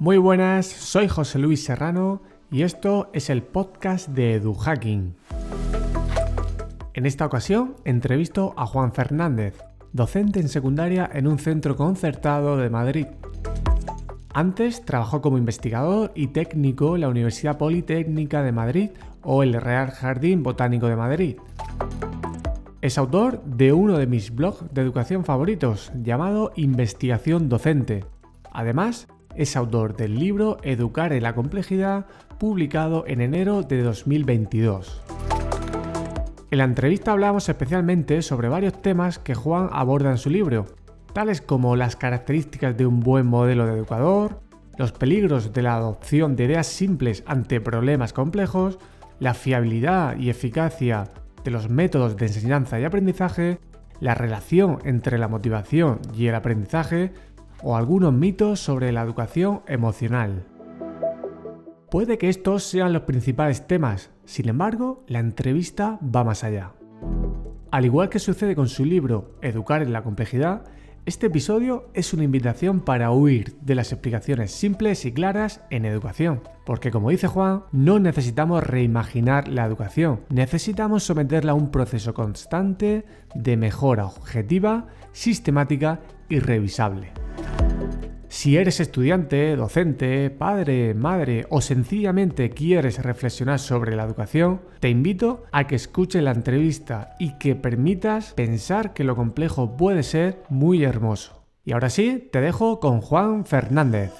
Muy buenas, soy José Luis Serrano y esto es el podcast de EduHacking. En esta ocasión entrevisto a Juan Fernández, docente en secundaria en un centro concertado de Madrid. Antes trabajó como investigador y técnico en la Universidad Politécnica de Madrid o el Real Jardín Botánico de Madrid. Es autor de uno de mis blogs de educación favoritos, llamado Investigación Docente. Además, es autor del libro Educar en la complejidad, publicado en enero de 2022. En la entrevista hablamos especialmente sobre varios temas que Juan aborda en su libro, tales como las características de un buen modelo de educador, los peligros de la adopción de ideas simples ante problemas complejos, la fiabilidad y eficacia de los métodos de enseñanza y aprendizaje, la relación entre la motivación y el aprendizaje, o algunos mitos sobre la educación emocional. Puede que estos sean los principales temas, sin embargo, la entrevista va más allá. Al igual que sucede con su libro Educar en la complejidad, este episodio es una invitación para huir de las explicaciones simples y claras en educación, porque como dice Juan, no necesitamos reimaginar la educación, necesitamos someterla a un proceso constante de mejora objetiva, sistemática y revisable. Si eres estudiante, docente, padre, madre o sencillamente quieres reflexionar sobre la educación, te invito a que escuches la entrevista y que permitas pensar que lo complejo puede ser muy hermoso. Y ahora sí, te dejo con Juan Fernández.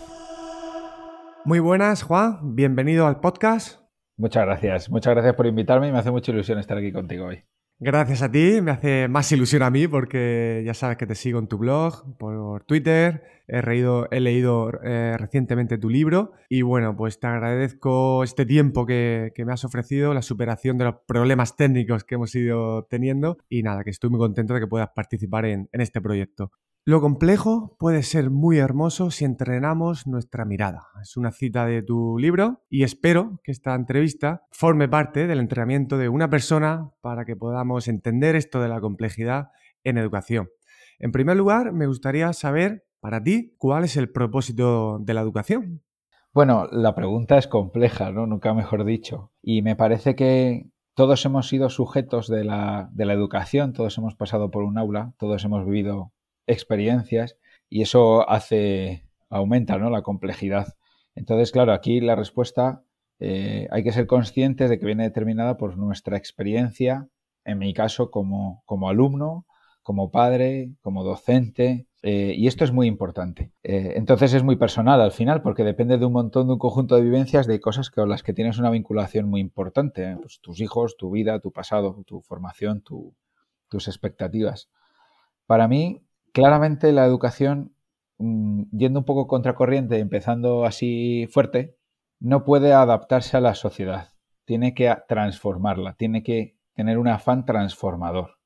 Muy buenas, Juan, bienvenido al podcast. Muchas gracias, muchas gracias por invitarme y me hace mucha ilusión estar aquí contigo hoy. Gracias a ti, me hace más ilusión a mí porque ya sabes que te sigo en tu blog, por Twitter, he, he leído eh, recientemente tu libro y bueno, pues te agradezco este tiempo que, me has ofrecido, la superación de los problemas técnicos que hemos ido teniendo y nada, que estoy muy contento de que puedas participar en este proyecto. Lo complejo puede ser muy hermoso si entrenamos nuestra mirada. Es una cita de tu libro y espero que esta entrevista forme parte del entrenamiento de una persona para que podamos entender esto de la complejidad en educación. En primer lugar, me gustaría saber para ti cuál es el propósito de la educación. Bueno, la pregunta es compleja, ¿no? Nunca mejor dicho. Y me parece que todos hemos sido sujetos de la, de la educación, todos hemos pasado por un aula, todos hemos vivido experiencias y eso hace, aumenta ¿no? la complejidad. Entonces, claro, aquí la respuesta eh, hay que ser conscientes de que viene determinada por nuestra experiencia, en mi caso como, como alumno, como padre, como docente, eh, y esto es muy importante. Eh, entonces es muy personal al final, porque depende de un montón, de un conjunto de vivencias, de cosas con las que tienes una vinculación muy importante. Pues tus hijos, tu vida, tu pasado, tu formación, tus expectativas. Para mí, claramente la educación, mm, yendo un poco contracorriente, empezando así fuerte, no puede adaptarse a la sociedad. Tiene que transformarla, tiene que tener un afán transformador.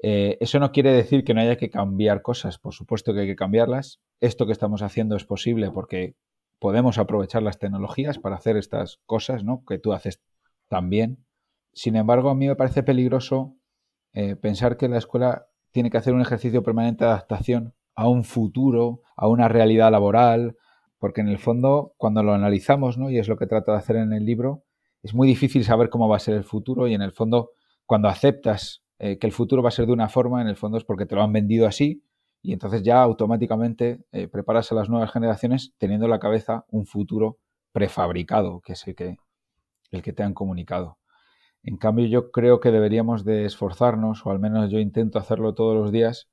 Eh, eso no quiere decir que no haya que cambiar cosas, por supuesto que hay que cambiarlas. Esto que estamos haciendo es posible porque podemos aprovechar las tecnologías para hacer estas cosas, ¿no? Que tú haces también. Sin embargo, a mí me parece peligroso eh, pensar que la escuela tiene que hacer un ejercicio permanente de adaptación a un futuro, a una realidad laboral, porque en el fondo, cuando lo analizamos, ¿no? y es lo que trata de hacer en el libro, es muy difícil saber cómo va a ser el futuro y en el fondo, cuando aceptas eh, que el futuro va a ser de una forma, en el fondo es porque te lo han vendido así y entonces ya automáticamente eh, preparas a las nuevas generaciones teniendo en la cabeza un futuro prefabricado, que es que, el que te han comunicado. En cambio, yo creo que deberíamos de esforzarnos, o al menos yo intento hacerlo todos los días,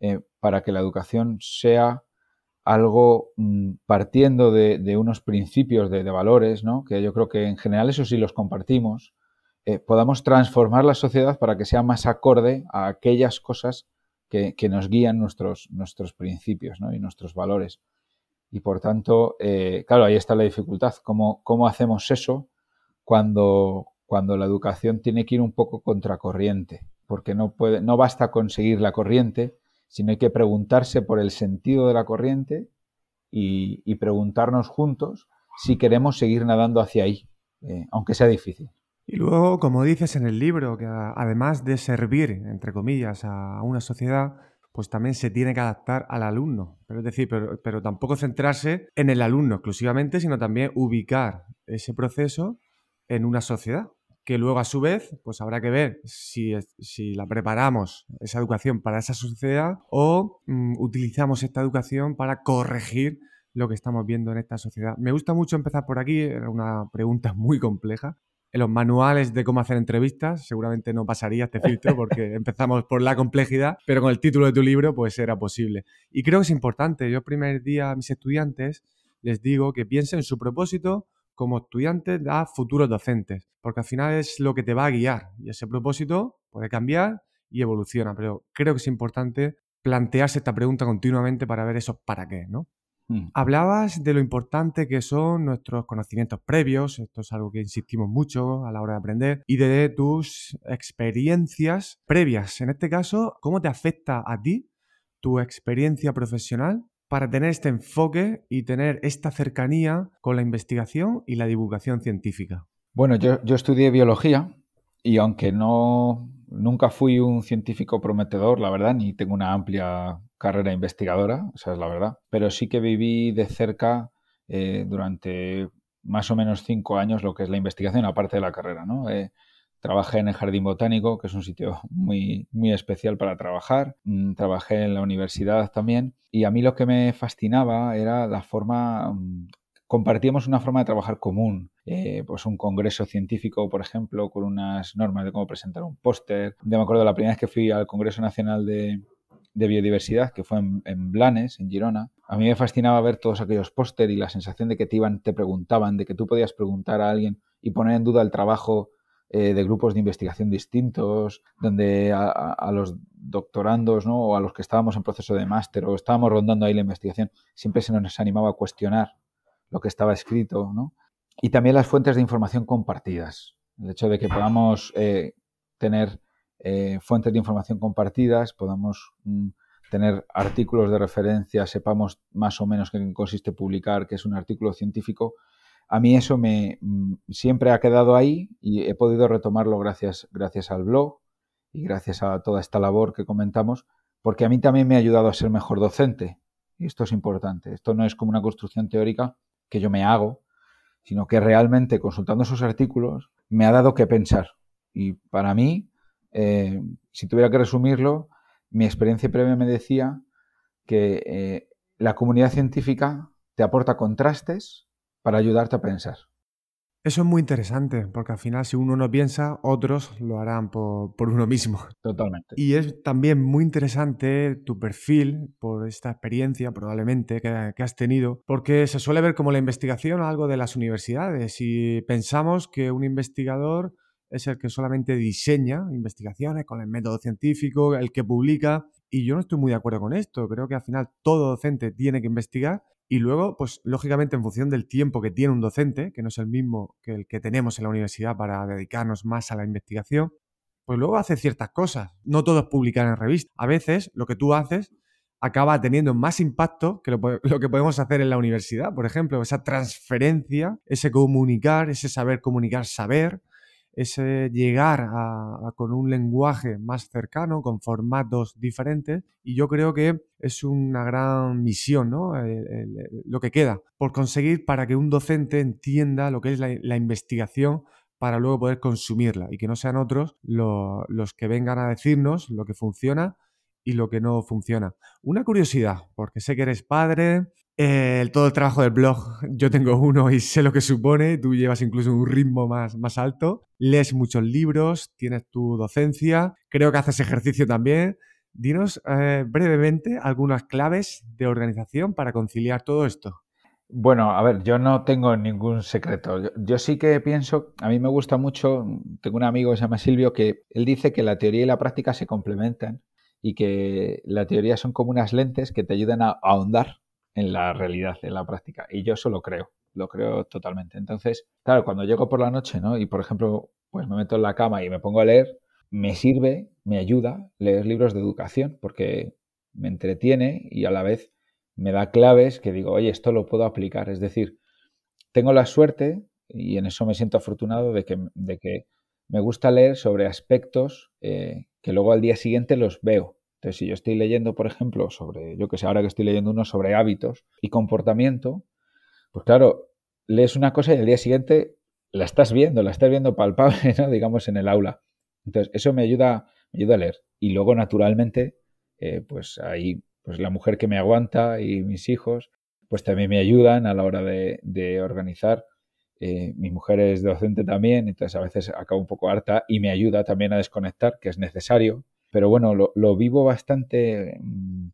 eh, para que la educación sea algo mm, partiendo de, unos principios de, valores, ¿no? que yo creo que en general eso sí los compartimos, eh, podamos transformar la sociedad para que sea más acorde a aquellas cosas que, nos guían nuestros, nuestros principios y nuestros valores. Y por tanto, eh, claro, ahí está la dificultad. ¿Cómo, ¿Cómo hacemos eso cuando, cuando la educación tiene que ir un poco contracorriente, porque no, puede, no basta conseguir la corriente, sino hay que preguntarse por el sentido de la corriente y, preguntarnos juntos si queremos seguir nadando hacia ahí, eh, aunque sea difícil. Y luego, como dices en el libro, que además de servir, entre comillas, a una sociedad, pues también se tiene que adaptar al alumno. Es decir, pero tampoco centrarse en el alumno exclusivamente, sino también ubicar ese proceso en una sociedad que luego a su vez pues habrá que ver si, si la preparamos, esa educación para esa sociedad o mm, utilizamos esta educación para corregir lo que estamos viendo en esta sociedad. Me gusta mucho empezar por aquí, era una pregunta muy compleja. En los manuales de cómo hacer entrevistas seguramente no pasaría este filtro porque empezamos por la complejidad, pero con el título de tu libro pues era posible. Y creo que es importante. Yo primer día a mis estudiantes les digo que piensen en su propósito, como estudiante a futuros docentes, porque al final es lo que te va a guiar y ese propósito puede cambiar y evoluciona, pero creo que es importante plantearse esta pregunta continuamente para ver esos para qué, ¿no? Mm. Hablabas de lo importante que son nuestros conocimientos previos, esto es algo que insistimos mucho a la hora de aprender, y de tus experiencias previas. En este caso, ¿cómo te afecta a ti tu experiencia profesional para tener este enfoque y tener esta cercanía con la investigación y la divulgación científica? Bueno, yo, estudié biología y aunque no nunca fui un científico prometedor, la verdad, ni tengo una amplia carrera investigadora, esa es la verdad, pero sí que viví de cerca eh, durante más o menos cinco años lo que es la investigación, aparte de la carrera, ¿no? Eh, Trabajé en el Jardín Botánico, que es un sitio muy, muy especial para trabajar. Mm, trabajé en la universidad también. Y a mí lo que me fascinaba era la forma... Mm, compartíamos una forma de trabajar común. Eh, pues un congreso científico, por ejemplo, con unas normas de cómo presentar un póster. Yo me acuerdo la primera vez que fui al Congreso Nacional de, Biodiversidad, que fue en, en, Blanes, en Girona. A mí me fascinaba ver todos aquellos póster y la sensación de que te iban, te preguntaban, de que tú podías preguntar a alguien y poner en duda el trabajo eh, de grupos de investigación distintos, donde a, los doctorandos ¿no? o a los que estábamos en proceso de máster o estábamos rondando ahí la investigación, siempre se nos animaba a cuestionar lo que estaba escrito. ¿no? Y también las fuentes de información compartidas. El hecho de que podamos eh, tener eh, fuentes de información compartidas, podamos mm, tener artículos de referencia, sepamos más o menos qué consiste publicar, que es un artículo científico, a mí eso me mm, siempre ha quedado ahí y he podido retomarlo gracias, gracias al blog y gracias a toda esta labor que comentamos, porque a mí también me ha ayudado a ser mejor docente. Y esto es importante. Esto no es como una construcción teórica que yo me hago, sino que realmente consultando esos artículos me ha dado que pensar. Y para mí, eh, si tuviera que resumirlo, mi experiencia previa me decía que eh, la comunidad científica te aporta contrastes para ayudarte a pensar. Eso es muy interesante, porque al final si uno no piensa, otros lo harán por, uno mismo. Totalmente. Y es también muy interesante tu perfil por esta experiencia probablemente que, que has tenido, porque se suele ver como la investigación algo de las universidades y pensamos que un investigador es el que solamente diseña investigaciones con el método científico, el que publica, y yo no estoy muy de acuerdo con esto. Creo que al final todo docente tiene que investigar y luego, pues lógicamente en función del tiempo que tiene un docente, que no es el mismo que el que tenemos en la universidad para dedicarnos más a la investigación, pues luego hace ciertas cosas. No todo es publicar en revista. A veces lo que tú haces acaba teniendo más impacto que lo, lo, que podemos hacer en la universidad. Por ejemplo, esa transferencia, ese comunicar, ese saber comunicar, saber, ese llegar a, con un lenguaje más cercano, con formatos diferentes, y yo creo que es una gran misión, ¿no? lo que queda por conseguir para que un docente entienda lo que es la, investigación para luego poder consumirla y que no sean otros los que vengan a decirnos lo que funciona y lo que no funciona. Una curiosidad, porque sé que eres padre, todo el trabajo del blog, yo tengo uno y sé lo que supone, tú llevas incluso un ritmo más, más alto, lees muchos libros, tienes tu docencia, creo que haces ejercicio también. Dinos eh, brevemente algunas claves de organización para conciliar todo esto. Bueno, a ver, yo no tengo ningún secreto. Yo, sí que pienso, a mí me gusta mucho, tengo un amigo que se llama Silvio, que él dice que la teoría y la práctica se complementan y que la teoría son como unas lentes que te ayudan a ahondar en la realidad, en la práctica. Y yo eso lo creo, lo creo totalmente. Entonces, claro, cuando llego por la noche, ¿no? Y por ejemplo, pues me meto en la cama y me pongo a leer, me sirve, me ayuda leer libros de educación porque me entretiene y a la vez me da claves que digo, oye, esto lo puedo aplicar. Es decir, tengo la suerte, y en eso me siento afortunado, de que, de que me gusta leer sobre aspectos eh, que luego al día siguiente los veo Entonces, si yo estoy leyendo, por ejemplo, sobre, yo que sé, ahora que estoy leyendo uno sobre hábitos y comportamiento, pues claro, lees una cosa y al día siguiente la estás viendo, la estás viendo palpable, ¿no? digamos, en el aula. Entonces, eso me ayuda, me ayuda a leer. Y luego, naturalmente, eh, pues ahí, pues la mujer que me aguanta y mis hijos, pues también me ayudan a la hora de, organizar. Eh, mi mujer es docente también, entonces a veces acabo un poco harta y me ayuda también a desconectar, que es necesario. Pero bueno, lo, vivo bastante mm,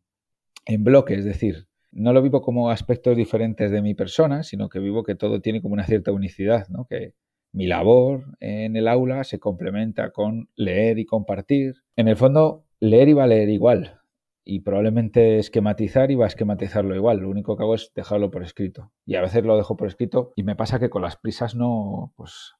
en bloque, es decir, no lo vivo como aspectos diferentes de mi persona, sino que vivo que todo tiene como una cierta unicidad, ¿no? Que mi labor en el aula se complementa con leer y compartir. En el fondo, leer iba a leer igual, y probablemente esquematizar va a esquematizarlo igual. Lo único que hago es dejarlo por escrito. Y a veces lo dejo por escrito y me pasa que con las prisas no, pues,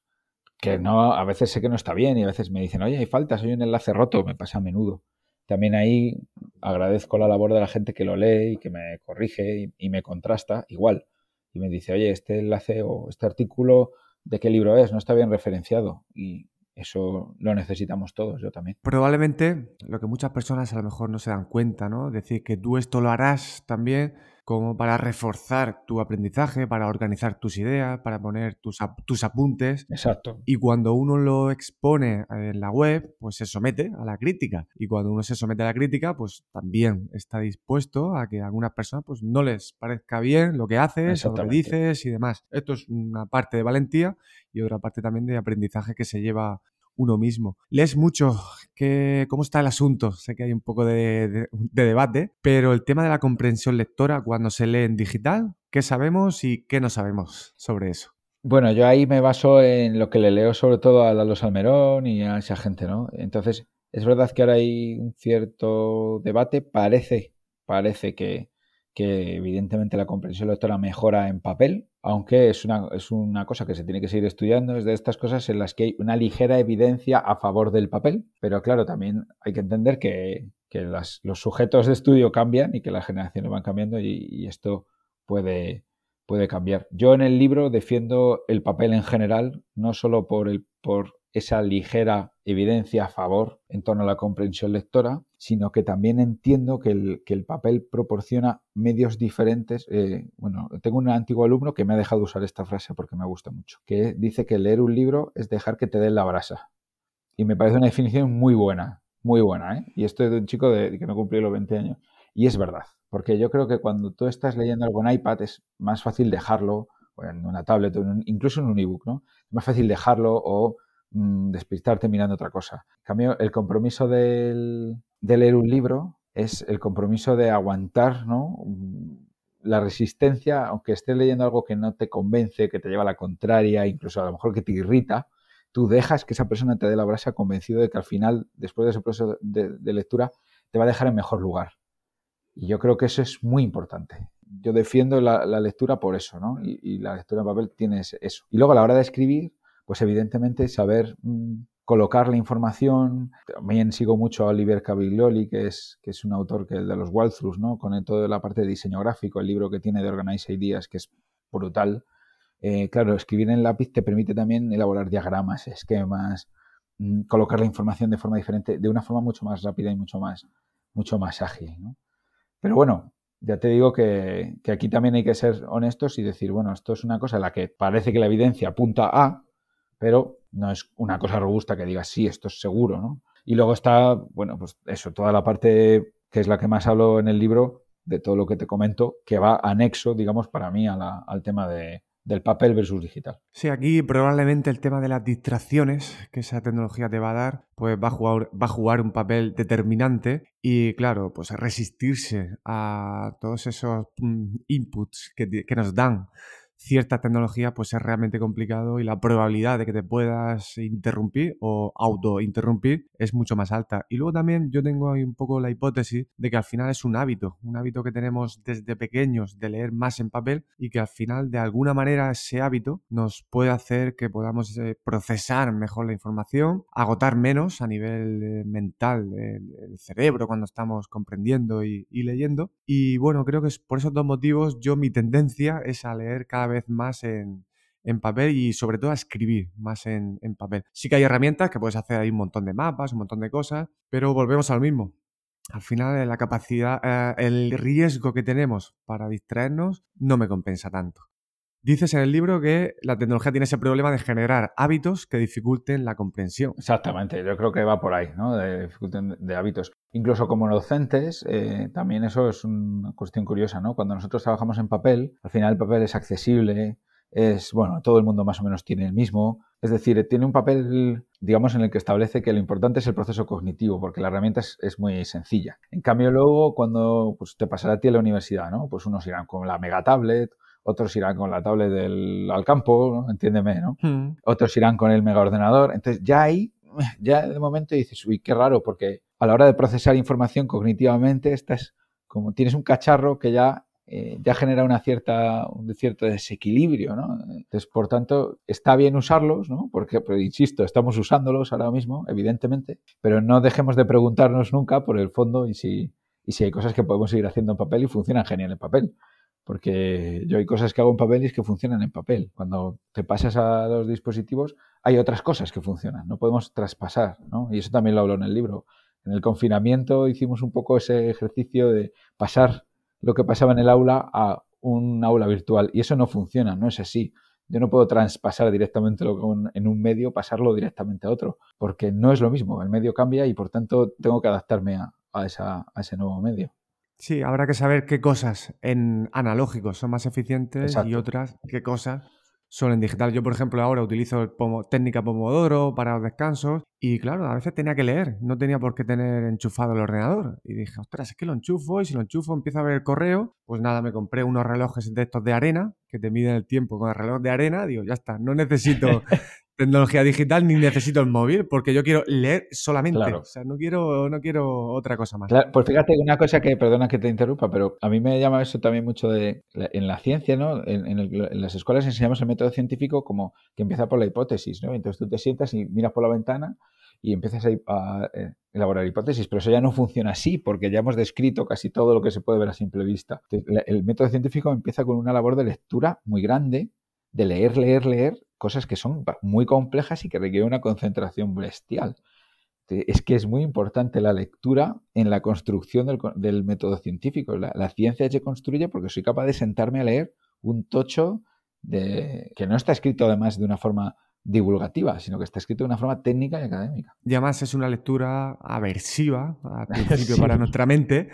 que no, a veces sé que no está bien y a veces me dicen, oye, hay faltas, hay un enlace roto, me pasa a menudo. También ahí agradezco la labor de la gente que lo lee y que me corrige y, y me contrasta igual. Y me dice, oye, este enlace o este artículo, ¿de qué libro es? No está bien referenciado. Y eso lo necesitamos todos, yo también. Probablemente lo que muchas personas a lo mejor no se dan cuenta, ¿no? Decir que tú esto lo harás también como para reforzar tu aprendizaje, para organizar tus ideas, para poner tus, tus apuntes. Exacto. Y cuando uno lo expone en la web, pues se somete a la crítica. Y cuando uno se somete a la crítica, pues también está dispuesto a que a algunas personas pues, no les parezca bien lo que haces, lo que dices y demás. Esto es una parte de valentía y otra parte también de aprendizaje que se lleva uno mismo. Lees mucho, ¿Qué, ¿cómo está el asunto? Sé que hay un poco de, debate, pero el tema de la comprensión lectora cuando se lee en digital, ¿qué sabemos y qué no sabemos sobre eso? Bueno, yo ahí me baso en lo que le leo sobre todo a Lalo Salmerón y a esa gente, ¿no? Entonces, es verdad que ahora hay un cierto debate, parece, parece que, que evidentemente la comprensión lectora mejora en papel, aunque es una, es una cosa que se tiene que seguir estudiando, es de estas cosas en las que hay una ligera evidencia a favor del papel, pero claro, también hay que entender que, los sujetos de estudio cambian y que las generaciones van cambiando y, y esto puede, puede cambiar. Yo en el libro defiendo el papel en general, no solo por, el, por esa ligera evidencia a favor en torno a la comprensión lectora, sino que también entiendo que el, papel proporciona medios diferentes. Eh, bueno, tengo un antiguo alumno que me ha dejado usar esta frase porque me gusta mucho, que dice que leer un libro es dejar que te den la brasa. Y me parece una definición muy buena, muy buena. ¿eh? Y esto es de un chico de, que no cumplió los 20 años. Y es verdad, porque yo creo que cuando tú estás leyendo algo en iPad es más fácil dejarlo, o en una tablet, o incluso en un ebook, ¿no? Más fácil dejarlo o despistarte mirando otra cosa. En cambio, el compromiso de leer un libro es el compromiso de aguantar ¿no? Mm, la resistencia, aunque estés leyendo algo que no te convence, que te lleva a la contraria, incluso a lo mejor que te irrita, tú dejas que esa persona te dé la brasa convencido de que al final, después de ese proceso de, lectura, te va a dejar en mejor lugar. Y yo creo que eso es muy importante. Yo defiendo la, lectura por eso, ¿no? Y, y, la lectura en papel tiene eso. Y luego a la hora de escribir, pues evidentemente saber mm, colocar la información. También sigo mucho a Oliver Caviglioli, que es, que es un autor que el de los walkthroughs, ¿no? Con toda la parte de diseño gráfico, el libro que tiene de Organize Ideas, que es brutal. Eh, claro, escribir en lápiz te permite también elaborar diagramas, esquemas, mm, colocar la información de forma diferente, de una forma mucho más rápida y mucho más, mucho más ágil. Pero bueno, ya te digo que, que, aquí también hay que ser honestos y decir, bueno, esto es una cosa en la que parece que la evidencia apunta a, pero no es una cosa robusta que diga, sí, esto es seguro, ¿no? Y luego está, bueno, pues eso, toda la parte que es la que más hablo en el libro, de todo lo que te comento, que va anexo, digamos, para mí al tema de, del papel versus digital. Sí, aquí probablemente el tema de las distracciones que esa tecnología te va a dar, pues va a jugar, va a jugar un papel determinante y claro, pues resistirse a todos esos mm, inputs que, que nos dan cierta tecnología pues es realmente complicado y la probabilidad de que te puedas interrumpir o auto-interrumpir es mucho más alta. Y luego también yo tengo ahí un poco la hipótesis de que al final es un hábito, un hábito que tenemos desde pequeños de leer más en papel y que al final de alguna manera ese hábito nos puede hacer que podamos eh, procesar mejor la información, agotar menos a nivel eh, mental el, cerebro cuando estamos comprendiendo y, y leyendo. Y bueno, creo que es por esos dos motivos yo mi tendencia es a leer cada vez más en, papel y sobre todo a escribir más en, papel. Sí que hay herramientas que puedes hacer ahí un montón de mapas, un montón de cosas, pero volvemos al mismo. al final eh, la capacidad, eh, el riesgo que tenemos para distraernos no me compensa tanto. Dices en el libro que la tecnología tiene ese problema de generar hábitos que dificulten la comprensión. Exactamente, yo creo que va por ahí, ¿no? De, de hábitos. Incluso como docentes, eh, también eso es una cuestión curiosa, ¿no? Cuando nosotros trabajamos en papel, al final el papel es accesible, es, bueno, todo el mundo más o menos tiene el mismo. Es decir, tiene un papel, digamos, en el que establece que lo importante es el proceso cognitivo, porque la herramienta es, muy sencilla. En cambio, luego, cuando pues, te pasará a ti en la universidad, ¿no? Pues unos irán con la mega tablet, otros irán con la tablet del al campo, ¿no? entiéndeme, ¿no? Hmm. Otros irán con el mega ordenador. Entonces, ya ahí, ya de momento dices, uy, qué raro, porque a la hora de procesar información cognitivamente, estás como tienes un cacharro que ya eh, ya genera una cierta, un cierto desequilibrio, ¿no? Entonces, por tanto, está bien usarlos, ¿no? Porque, pero insisto, estamos usándolos ahora mismo, evidentemente, pero no dejemos de preguntarnos nunca por el fondo y si, y si hay cosas que podemos seguir haciendo en papel y funcionan genial en papel. Porque yo hay cosas que hago en papel y es que funcionan en papel. Cuando te pasas a los dispositivos, hay otras cosas que funcionan. No podemos traspasar, ¿no? Y eso también lo hablo en el libro. En el confinamiento hicimos un poco ese ejercicio de pasar lo que pasaba en el aula a un aula virtual. Y eso no funciona, no es así. Yo no puedo traspasar directamente lo que en un medio, pasarlo directamente a otro, porque no es lo mismo. El medio cambia y por tanto tengo que adaptarme a, a ese nuevo medio. Sí, habrá que saber qué cosas en analógicos son más eficientes y otras qué cosas solo en digital. Yo, por ejemplo, ahora utilizo el técnica Pomodoro para los descansos y claro, a veces tenía que leer, no tenía por qué tener enchufado el ordenador. Y dije, ostras, es que lo enchufo y si lo enchufo empiezo a ver el correo. Pues nada, me compré unos relojes de estos de arena que te miden el tiempo con el reloj de arena. Digo, ya está, no necesito tecnología digital ni necesito el móvil porque yo quiero leer solamente. O sea, no quiero, no quiero otra cosa más. pues fíjate, una cosa que, perdona que te interrumpa, pero a mí me llama eso también mucho de en la ciencia, ¿no? En, las escuelas enseñamos el método científico como que empieza por la hipótesis, ¿no? Entonces tú te sientas y miras por la ventana y empiezas a, a, eh, elaborar hipótesis, pero eso ya no funciona así porque ya hemos descrito casi todo lo que se puede ver a simple vista. el método científico empieza con una labor de lectura muy grande, de leer, leer, leer cosas que son muy complejas y que requieren una concentración bestial. Es que es muy importante la lectura en la construcción del, método científico. La, ciencia se construye porque soy capaz de sentarme a leer un tocho de, que no está escrito además de una forma divulgativa, sino que está escrito de una forma técnica y académica. Y además es una lectura aversiva al principio para nuestra mente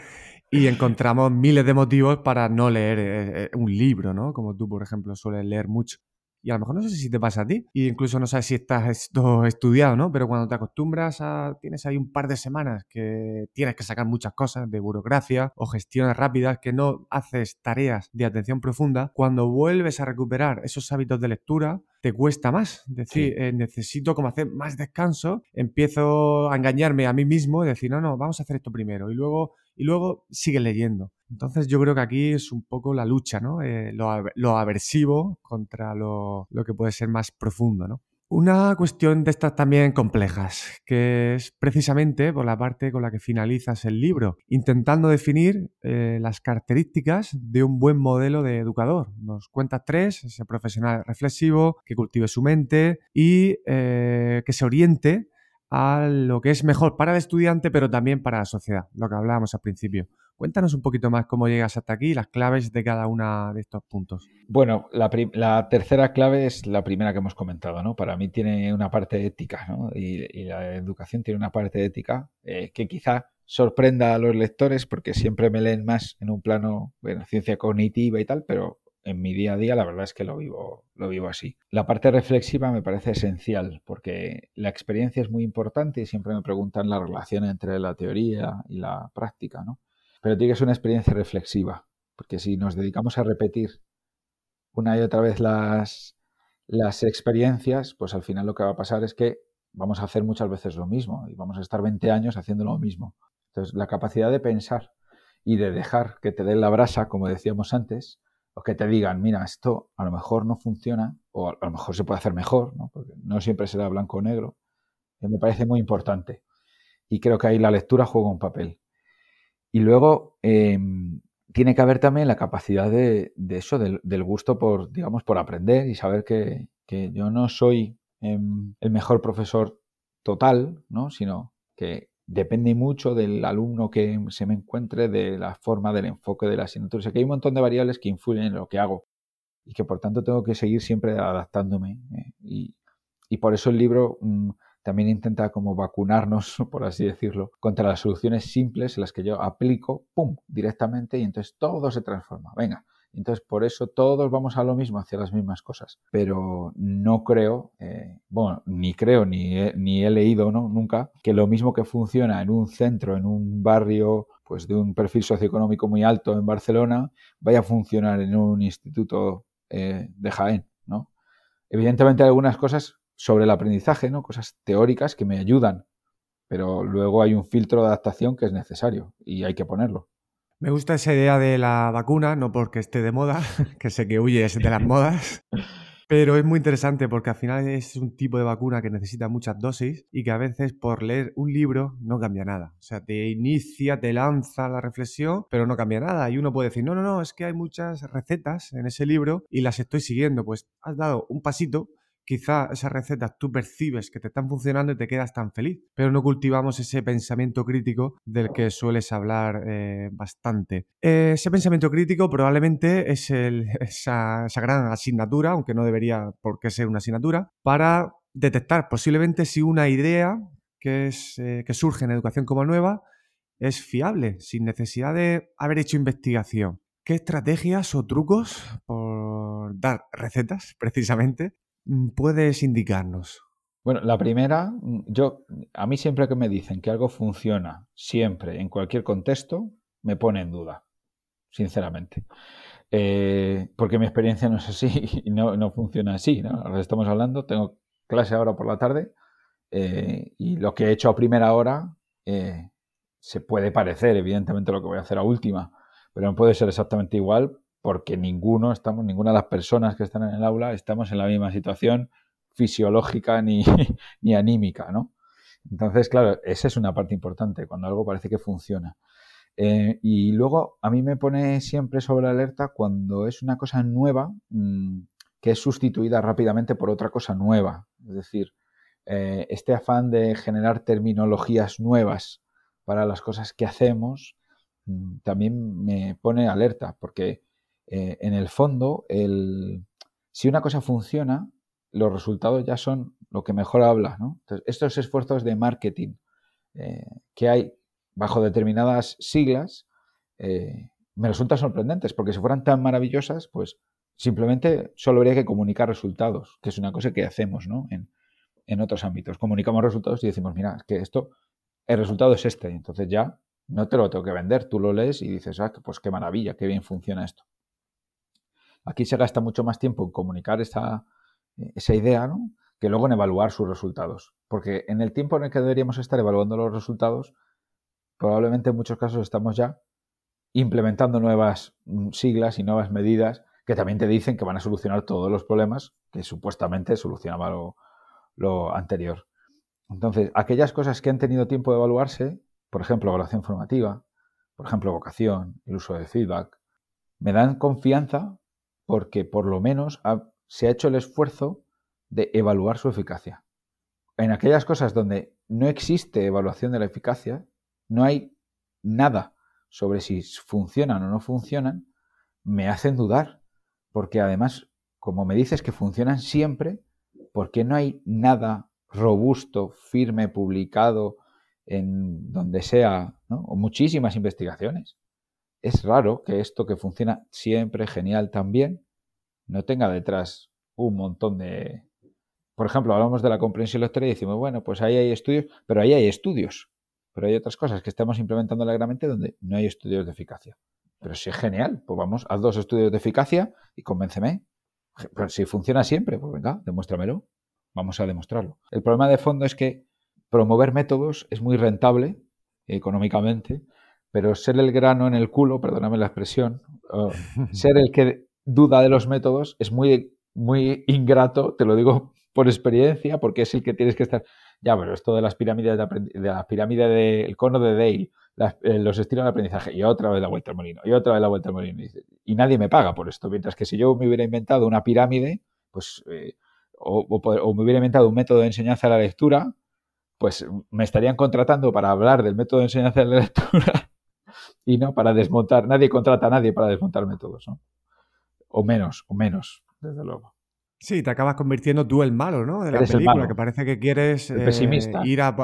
y encontramos miles de motivos para no leer eh, eh, un libro, ¿no? Como tú, por ejemplo, sueles leer mucho. Y a lo mejor no sé si te pasa a ti. Y incluso no sabes si estás esto estudiado, ¿no? Pero cuando te acostumbras a. Tienes ahí un par de semanas que tienes que sacar muchas cosas de burocracia o gestiones rápidas, que no haces tareas de atención profunda. Cuando vuelves a recuperar esos hábitos de lectura, te cuesta más. Es decir, eh, necesito como hacer más descanso. Empiezo a engañarme a mí mismo y decir, no, no, vamos a hacer esto primero. Y luego, y luego sigue leyendo. Entonces yo creo que aquí es un poco la lucha, ¿no? Eh, lo, aversivo contra lo, que puede ser más profundo, ¿no? Una cuestión de estas también complejas, que es precisamente por la parte con la que finalizas el libro, intentando definir eh, las características de un buen modelo de educador. Nos cuentas tres, ese profesional reflexivo, que cultive su mente y eh, que se oriente a lo que es mejor para el estudiante, pero también para la sociedad, lo que hablábamos al principio. Cuéntanos un poquito más cómo llegas hasta aquí y las claves de cada uno de estos puntos. Bueno, la, tercera clave es la primera que hemos comentado, ¿no? Para mí tiene una parte ética, ¿no? Y, la educación tiene una parte ética eh, que quizá sorprenda a los lectores porque siempre me leen más en un plano, bueno, ciencia cognitiva y tal, pero en mi día a día la verdad es que lo vivo, lo vivo así. La parte reflexiva me parece esencial porque la experiencia es muy importante y siempre me preguntan la relación entre la teoría y la práctica, ¿no? pero tiene que ser una experiencia reflexiva, porque si nos dedicamos a repetir una y otra vez las, las experiencias, pues al final lo que va a pasar es que vamos a hacer muchas veces lo mismo y vamos a estar 20 años haciendo lo mismo. Entonces, la capacidad de pensar y de dejar que te den la brasa, como decíamos antes, que te digan, mira, esto a lo mejor no funciona, o a lo mejor se puede hacer mejor, ¿no? porque no siempre será blanco o negro, me parece muy importante. Y creo que ahí la lectura juega un papel. Y luego em, tiene que haber también la capacidad de, eso, del, gusto por, digamos, por aprender y saber que, yo no soy em, el mejor profesor total, ¿no? Sino que depende mucho del alumno que se me encuentre, de la forma, del enfoque de la asignatura. O sea que hay un montón de variables que influyen en lo que hago y que por tanto tengo que seguir siempre adaptándome. ¿eh? Y, por eso el libro mm, también intenta como vacunarnos, por así decirlo, contra las soluciones simples en las que yo aplico, ¡pum!, directamente y entonces todo se transforma. Venga, entonces, por eso todos vamos a lo mismo, hacia las mismas cosas. Pero no creo, eh, bueno, ni creo, ni he, ni he leído, ¿no? Nunca, que lo mismo que funciona en un centro, en un barrio, pues de un perfil socioeconómico muy alto en Barcelona, vaya a funcionar en un instituto eh, de Jaén, ¿no? Evidentemente hay algunas cosas sobre el aprendizaje, ¿no? Cosas teóricas que me ayudan, pero luego hay un filtro de adaptación que es necesario y hay que ponerlo. Me gusta esa idea de la vacuna, no porque esté de moda, que sé que huyes de las modas, pero es muy interesante porque al final es un tipo de vacuna que necesita muchas dosis y que a veces por leer un libro no cambia nada. O sea, te inicia, te lanza la reflexión, pero no cambia nada. Y uno puede decir, no, no, no, es que hay muchas recetas en ese libro y las estoy siguiendo. Pues has dado un pasito quizá esas recetas tú percibes que te están funcionando y te quedas tan feliz, pero no cultivamos ese pensamiento crítico del que sueles hablar eh, bastante. ese pensamiento crítico probablemente es esa, gran asignatura, aunque no debería por qué ser una asignatura, para detectar posiblemente si una idea que, eh, que surge en educación como nueva es fiable, sin necesidad de haber hecho investigación. ¿Qué estrategias o trucos, por dar recetas precisamente, puedes indicarnos? Bueno, la primera, mm, yo, a mí siempre que me dicen que algo funciona, siempre, en cualquier contexto, me pone en duda, sinceramente. Eh, porque mi experiencia no es así y no, funciona así. ¿no? estamos hablando, tengo clase ahora por la tarde eh, y lo que he hecho a primera hora eh, se puede parecer, evidentemente, lo que voy a hacer a última, pero no puede ser exactamente igual porque ninguno estamos, ninguna de las personas que están en el aula estamos en la misma situación fisiológica ni, ni anímica, ¿no? Entonces, claro, esa es una parte importante, cuando algo parece que funciona. Eh, y luego a mí me pone siempre sobre alerta cuando es una cosa nueva mm, que es sustituida rápidamente por otra cosa nueva. Es decir, eh, este afán de generar terminologías nuevas para las cosas que hacemos mm, también me pone alerta, porque eh, en el fondo, si una cosa funciona, los resultados ya son lo que mejor habla. ¿no? Entonces, estos esfuerzos de marketing eh, que hay bajo determinadas siglas eh, me resultan sorprendentes, porque si fueran tan maravillosas, pues simplemente solo habría que comunicar resultados, que es una cosa que hacemos ¿no? en, en otros ámbitos. Comunicamos resultados y decimos, mira, es que esto, el resultado es este, entonces ya no te lo tengo que vender, tú lo lees y dices, ah, pues qué maravilla, qué bien funciona esto. Aquí se gasta mucho más tiempo en comunicar esa, esa idea, ¿no? que luego en evaluar sus resultados. Porque en el tiempo en el que deberíamos estar evaluando los resultados, probablemente en muchos casos estamos ya implementando nuevas mm, siglas y nuevas medidas que también te dicen que van a solucionar todos los problemas que supuestamente solucionaba lo, lo anterior. Entonces, aquellas cosas que han tenido tiempo de evaluarse, por ejemplo, evaluación formativa, por ejemplo, vocación, el uso de feedback, me dan confianza porque por lo menos se ha hecho el esfuerzo de evaluar su eficacia. En aquellas cosas donde no existe evaluación de la eficacia, no hay nada sobre si funcionan o no funcionan, me hacen dudar, porque además, como me dices que funcionan siempre, ¿por qué no hay nada robusto, firme, publicado en donde sea, o muchísimas investigaciones? Es raro que esto que funciona siempre genial también no tenga detrás un montón de... Por ejemplo, hablamos de la comprensión lectora y decimos, bueno, pues ahí hay estudios, pero ahí hay estudios. Pero hay otras cosas que estamos implementando alegremente donde no hay estudios de eficacia. Pero si es genial, pues vamos, haz dos estudios de eficacia y convénceme. Pero si funciona siempre, pues venga, demuéstramelo. Vamos a demostrarlo. El problema de fondo es que promover métodos es muy rentable económicamente, pero ser el grano en el culo, perdóname la expresión, ser el que duda de los métodos es muy, muy ingrato, te lo digo por experiencia, porque es el que tienes que estar. Ya, pero esto de las pirámides de, la pirámide del cono de Dale, eh, los estilos de aprendizaje, y otra vez la vuelta al molino, y otra vez la vuelta al molino. Y, nadie me paga por esto. Mientras que si yo me hubiera inventado una pirámide, pues, eh, o, me hubiera inventado un método de enseñanza a la lectura, pues me estarían contratando para hablar del método de enseñanza de la lectura y no para desmontar. Nadie contrata a nadie para desmontar métodos, ¿no? O menos, o menos, desde luego. Sí, te acabas convirtiendo tú el malo, ¿no? De la película, que parece que quieres eh, ir, a,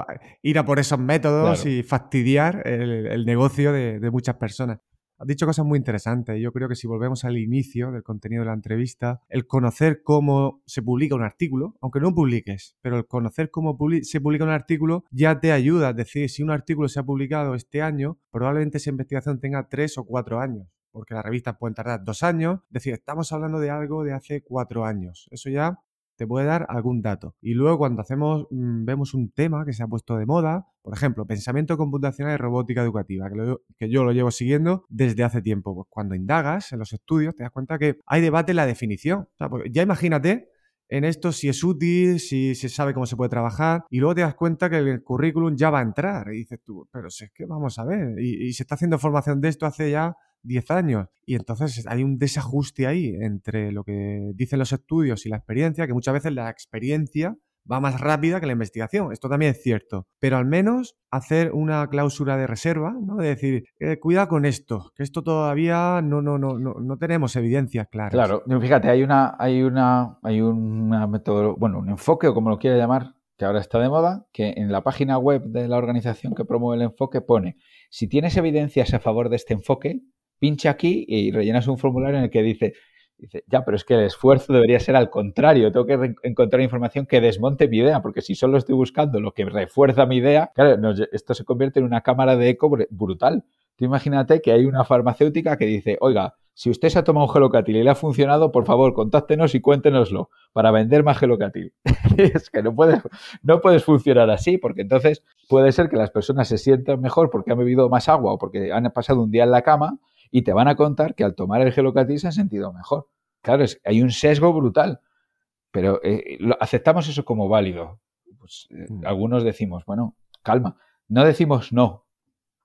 ir a por esos métodos y fastidiar el, negocio de, muchas personas. Has dicho cosas muy interesantes. Yo creo que si volvemos al inicio del contenido de la entrevista, el conocer cómo se publica un artículo, aunque no publiques, pero el conocer cómo se publica un artículo ya te ayuda. Es decir, si un artículo se ha publicado este año, probablemente esa investigación tenga tres o cuatro años porque las revistas pueden tardar dos años. Es decir, estamos hablando de algo de hace cuatro años. Eso ya te puede dar algún dato. Y luego cuando hacemos, mm, vemos un tema que se ha puesto de moda, por ejemplo, pensamiento computacional y robótica educativa, que, yo lo llevo siguiendo desde hace tiempo. Pues cuando indagas en los estudios te das cuenta que hay debate en la definición. ya imagínate en esto si es útil, si se sabe cómo se puede trabajar, y luego te das cuenta que el currículum ya va a entrar. Y dices tú, pero si es que vamos a ver, y se está haciendo formación de esto hace ya 10 años. Y entonces hay un desajuste ahí entre lo que dicen los estudios y la experiencia, que muchas veces la experiencia va más rápida que la investigación. Esto también es cierto. Pero al menos hacer una cláusula de reserva, ¿no? De decir, eh, cuida con esto, que esto todavía no, no, no, no, no tenemos evidencias claras. Claro, fíjate, hay una, hay una, hay una método, bueno, un enfoque o como lo quiera llamar, que ahora está de moda, que en la página web de la organización que promueve el enfoque pone, si tienes evidencias a favor de este enfoque, pincha aquí y rellenas un formulario en el que dice, dice, ya, pero es que el esfuerzo debería ser al contrario, tengo que encontrar información que desmonte mi idea, porque si solo estoy buscando lo que refuerza mi idea, claro, esto se convierte en una cámara de eco brutal. Tú imagínate que hay una farmacéutica que dice, oiga, si usted se ha tomado un gelocatil y le ha funcionado, por favor, contáctenos y cuéntenoslo para vender más gelocatil. es que no puedes, no puedes funcionar así, porque entonces puede ser que las personas se sientan mejor porque han bebido más agua o porque han pasado un día en la cama y te van a contar que al tomar el gelocatil se han sentido mejor. Claro, es, hay un sesgo brutal, pero eh, aceptamos eso como válido. Pues, eh, mm. Algunos decimos, bueno, calma, no decimos no,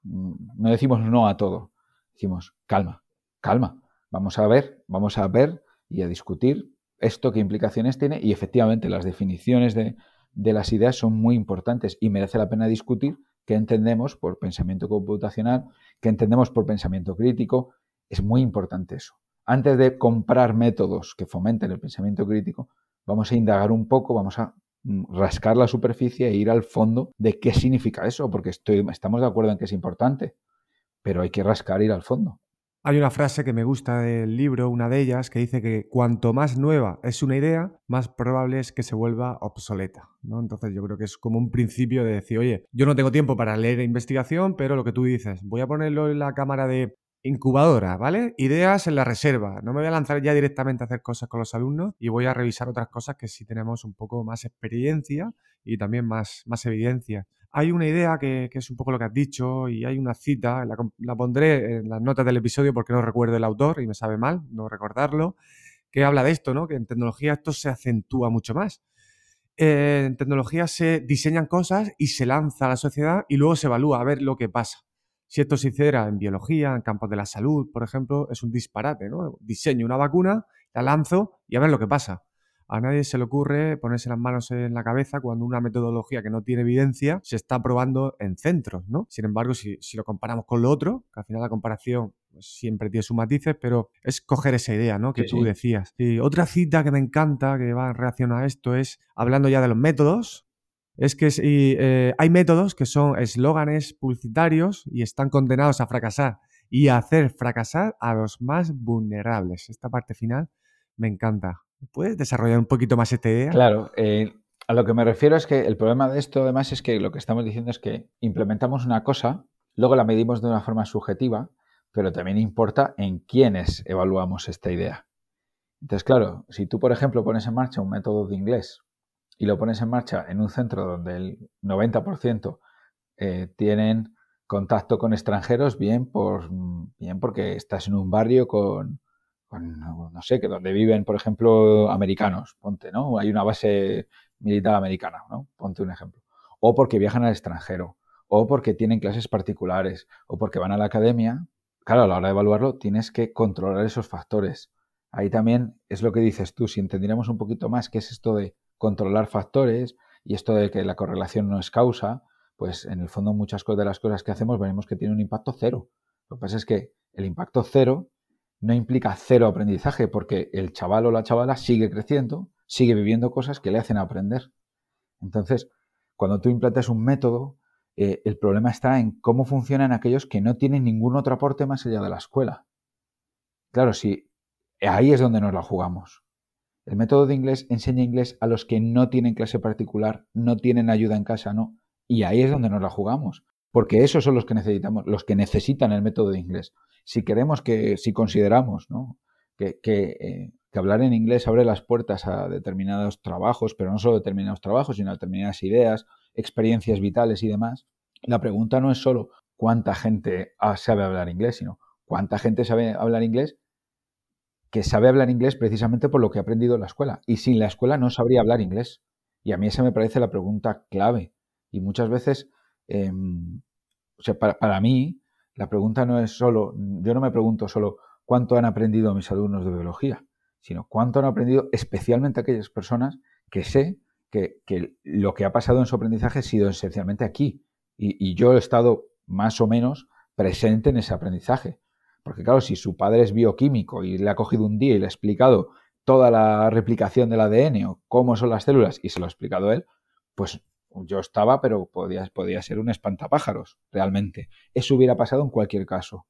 no decimos no a todo, decimos calma, calma, vamos a ver, vamos a ver y a discutir esto qué implicaciones tiene y efectivamente las definiciones de, de las ideas son muy importantes y merece la pena discutir qué entendemos por pensamiento computacional, qué entendemos por pensamiento crítico. Es muy importante eso. Antes de comprar métodos que fomenten el pensamiento crítico, vamos a indagar un poco, vamos a mm, rascar la superficie e ir al fondo de qué significa eso, porque estamos de acuerdo en que es importante, pero hay que rascar e ir al fondo. Hay una frase que me gusta del libro, una de ellas, que dice que cuanto más nueva es una idea, más probable es que se vuelva obsoleta. ¿no? Entonces yo creo que es como un principio de decir, oye, yo no tengo tiempo para leer investigación, pero lo que tú dices, voy a ponerlo en la cámara de incubadora, ¿vale? Ideas en la reserva. No me voy a lanzar ya directamente a hacer cosas con los alumnos y voy a revisar otras cosas que sí tenemos un poco más experiencia y también más, más evidencia hay una idea que, es un poco lo que has dicho y hay una cita, la, pondré en las notas del episodio porque no recuerdo el autor y me sabe mal no recordarlo, que habla de esto, ¿no? Que en tecnología esto se acentúa mucho más. Eh, en tecnología se diseñan cosas y se lanza a la sociedad y luego se evalúa a ver lo que pasa. Si esto se hiciera en biología, en campos de la salud, por ejemplo, es un disparate, ¿no? Diseño una vacuna, la lanzo y a ver lo que pasa. A nadie se le ocurre ponerse las manos en la cabeza cuando una metodología que no tiene evidencia se está probando en centros, ¿no? Sin embargo, si, lo comparamos con lo otro, que al final la comparación pues, siempre tiene sus matices, pero es coger esa idea, ¿no? Que tú decías. Y otra cita que me encanta, que va en relación a esto, es hablando ya de los métodos, es que eh, hay métodos que son eslóganes publicitarios y están condenados a fracasar y a hacer fracasar a los más vulnerables. Esta parte final me encanta. ¿Puedes desarrollar un poquito más esta idea? Claro, eh, a lo que me refiero es que el problema de esto además es que lo que estamos diciendo es que implementamos una cosa, luego la medimos de una forma subjetiva, pero también importa en quiénes evaluamos esta idea. Entonces, claro, si tú, por ejemplo, pones en marcha un método de inglés y lo pones en marcha en un centro donde el 90% eh, tienen contacto con extranjeros, bien, por, bien porque estás en un barrio con, no sé, que donde viven, por ejemplo, americanos, ponte, ¿no? Hay una base militar americana, ¿no? Ponte un ejemplo. O porque viajan al extranjero, o porque tienen clases particulares, o porque van a la academia. Claro, a la hora de evaluarlo tienes que controlar esos factores. Ahí también es lo que dices tú, si entendiéramos un poquito más qué es esto de controlar factores Y esto de que la correlación no es causa, pues en el fondo muchas de las cosas que hacemos veremos que tiene un impacto cero. Lo que pasa es que el impacto cero no implica cero aprendizaje, porque el chaval o la chavala sigue creciendo, sigue viviendo cosas que le hacen aprender. Entonces, cuando tú implantas un método, eh, el problema está en cómo funcionan aquellos que no tienen ningún otro aporte más allá de la escuela. Claro, si ahí es donde nos la jugamos. El método de inglés enseña inglés a los que no tienen clase particular, no tienen ayuda en casa, no. Y ahí es donde nos la jugamos. Porque esos son los que necesitamos, los que necesitan el método de inglés. Si queremos que, si consideramos, que, eh, que hablar en inglés abre las puertas a determinados trabajos, pero no solo determinados trabajos, sino a determinadas ideas, experiencias vitales y demás, la pregunta no es solo cuánta gente sabe hablar inglés, sino cuánta gente sabe hablar inglés que sabe hablar inglés precisamente por lo que ha aprendido en la escuela. Y sin la escuela no sabría hablar inglés. Y a mí esa me parece la pregunta clave. Y muchas veces, em, o sea, para, para, mí, la pregunta no es solo, yo no me pregunto solo cuánto han aprendido mis alumnos de biología, sino cuánto han aprendido especialmente aquellas personas que sé que, lo que ha pasado en su aprendizaje ha sido esencialmente aquí. Y, yo he estado más o menos presente en ese aprendizaje. Porque claro, si su padre es bioquímico y le ha cogido un día y le ha explicado toda la replicación del ADN o cómo son las células y se lo ha explicado él, pues yo estaba, pero podía, podía ser un espantapájaros, realmente. Eso hubiera pasado en cualquier caso.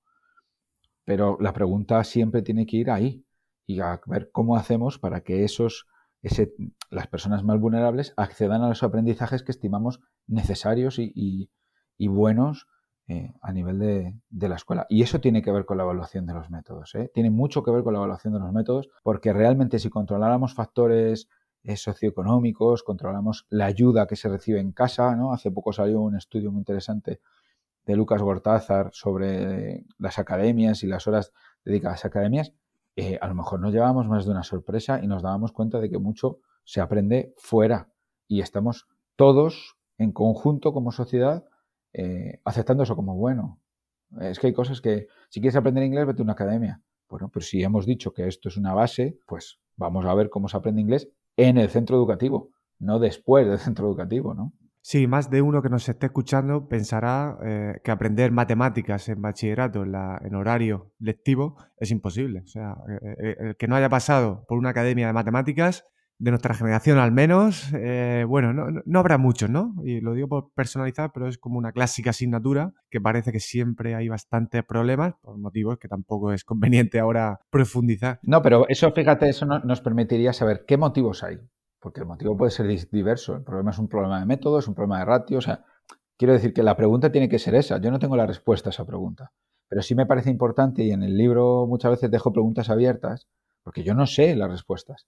Pero la pregunta siempre tiene que ir ahí y a ver cómo hacemos para que esos las personas más vulnerables accedan a los aprendizajes que estimamos necesarios y, buenos eh, a nivel de, la escuela. Y eso tiene que ver con la evaluación de los métodos. ¿eh? Tiene mucho que ver con la evaluación de los métodos, porque realmente si controláramos factores socioeconómicos, controlamos la ayuda que se recibe en casa, ¿no? Hace poco salió un estudio muy interesante de Lucas Gortázar sobre las academias y las horas dedicadas a academias eh, a lo mejor nos llevábamos más de una sorpresa y nos dábamos cuenta de que mucho se aprende fuera y estamos todos en conjunto como sociedad eh, aceptando eso como bueno. Es que hay cosas que, si quieres aprender inglés, vete a una academia. Bueno, pero si hemos dicho que esto es una base, pues vamos a ver cómo se aprende inglés en el centro educativo, no después del centro educativo, ¿no? Sí, más de uno que nos esté escuchando pensará eh, que aprender matemáticas en bachillerato en, horario lectivo es imposible. O sea, eh, eh, el que no haya pasado por una academia de matemáticas, de nuestra generación al menos, bueno, no, habrá muchos, ¿no? Y lo digo por personalizar, pero es como una clásica asignatura que parece que siempre hay bastantes problemas, por motivos que tampoco es conveniente ahora profundizar. No, pero eso, fíjate, eso nos permitiría saber qué motivos hay porque el motivo puede ser diverso. El problema es un problema de método, es un problema de ratio. O sea, quiero decir que la pregunta tiene que ser esa. Yo no tengo la respuesta a esa pregunta. Pero sí me parece importante, y en el libro muchas veces dejo preguntas abiertas, porque yo no sé las respuestas.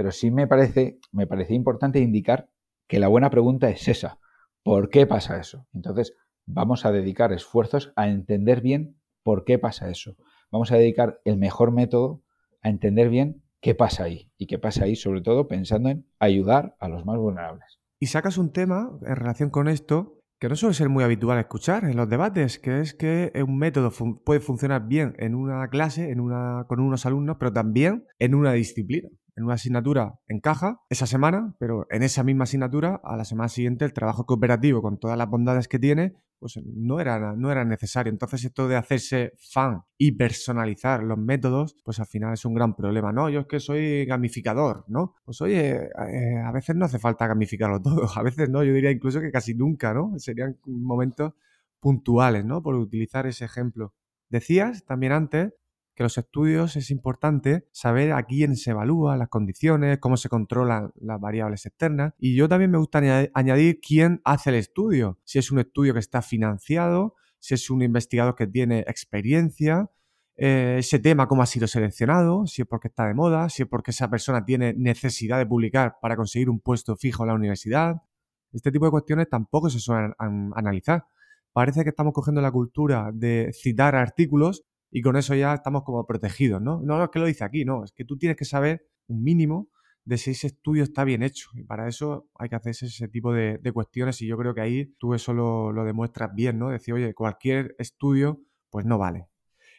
Pero sí me parece, me parece importante indicar que la buena pregunta es esa. ¿Por qué pasa eso? Entonces, vamos a dedicar esfuerzos a entender bien por qué pasa eso. Vamos a dedicar el mejor método a entender bien qué pasa ahí. Y qué pasa ahí, sobre todo pensando en ayudar a los más vulnerables. Y sacas un tema en relación con esto que no suele ser muy habitual escuchar en los debates, que es que un método puede funcionar bien en una clase, en una, con unos alumnos, pero también en una disciplina en una asignatura encaja esa semana, pero en esa misma asignatura, a la semana siguiente, el trabajo cooperativo, con todas las bondades que tiene, pues no era, no era necesario. Entonces, esto de hacerse fan y personalizar los métodos, pues al final es un gran problema. No, yo es que soy gamificador, ¿no? Pues oye, eh, a veces no hace falta gamificarlo todo, a veces no, yo diría incluso que casi nunca, ¿no? Serían momentos puntuales, ¿no? Por utilizar ese ejemplo. Decías también antes que los estudios es importante saber a quién se evalúa, las condiciones, cómo se controlan las variables externas. Y yo también me gusta añadir quién hace el estudio. Si es un estudio que está financiado, si es un investigador que tiene experiencia, eh, ese tema cómo ha sido seleccionado, si es porque está de moda, si es porque esa persona tiene necesidad de publicar para conseguir un puesto fijo en la universidad. Este tipo de cuestiones tampoco se suelen analizar. Parece que estamos cogiendo la cultura de citar artículos y con eso ya estamos como protegidos, ¿no? No es que lo dice aquí, no, es que tú tienes que saber un mínimo de si ese estudio está bien hecho. Y para eso hay que hacerse ese tipo de, cuestiones y yo creo que ahí tú eso lo, demuestras bien, ¿no? Decir, oye, cualquier estudio pues no vale.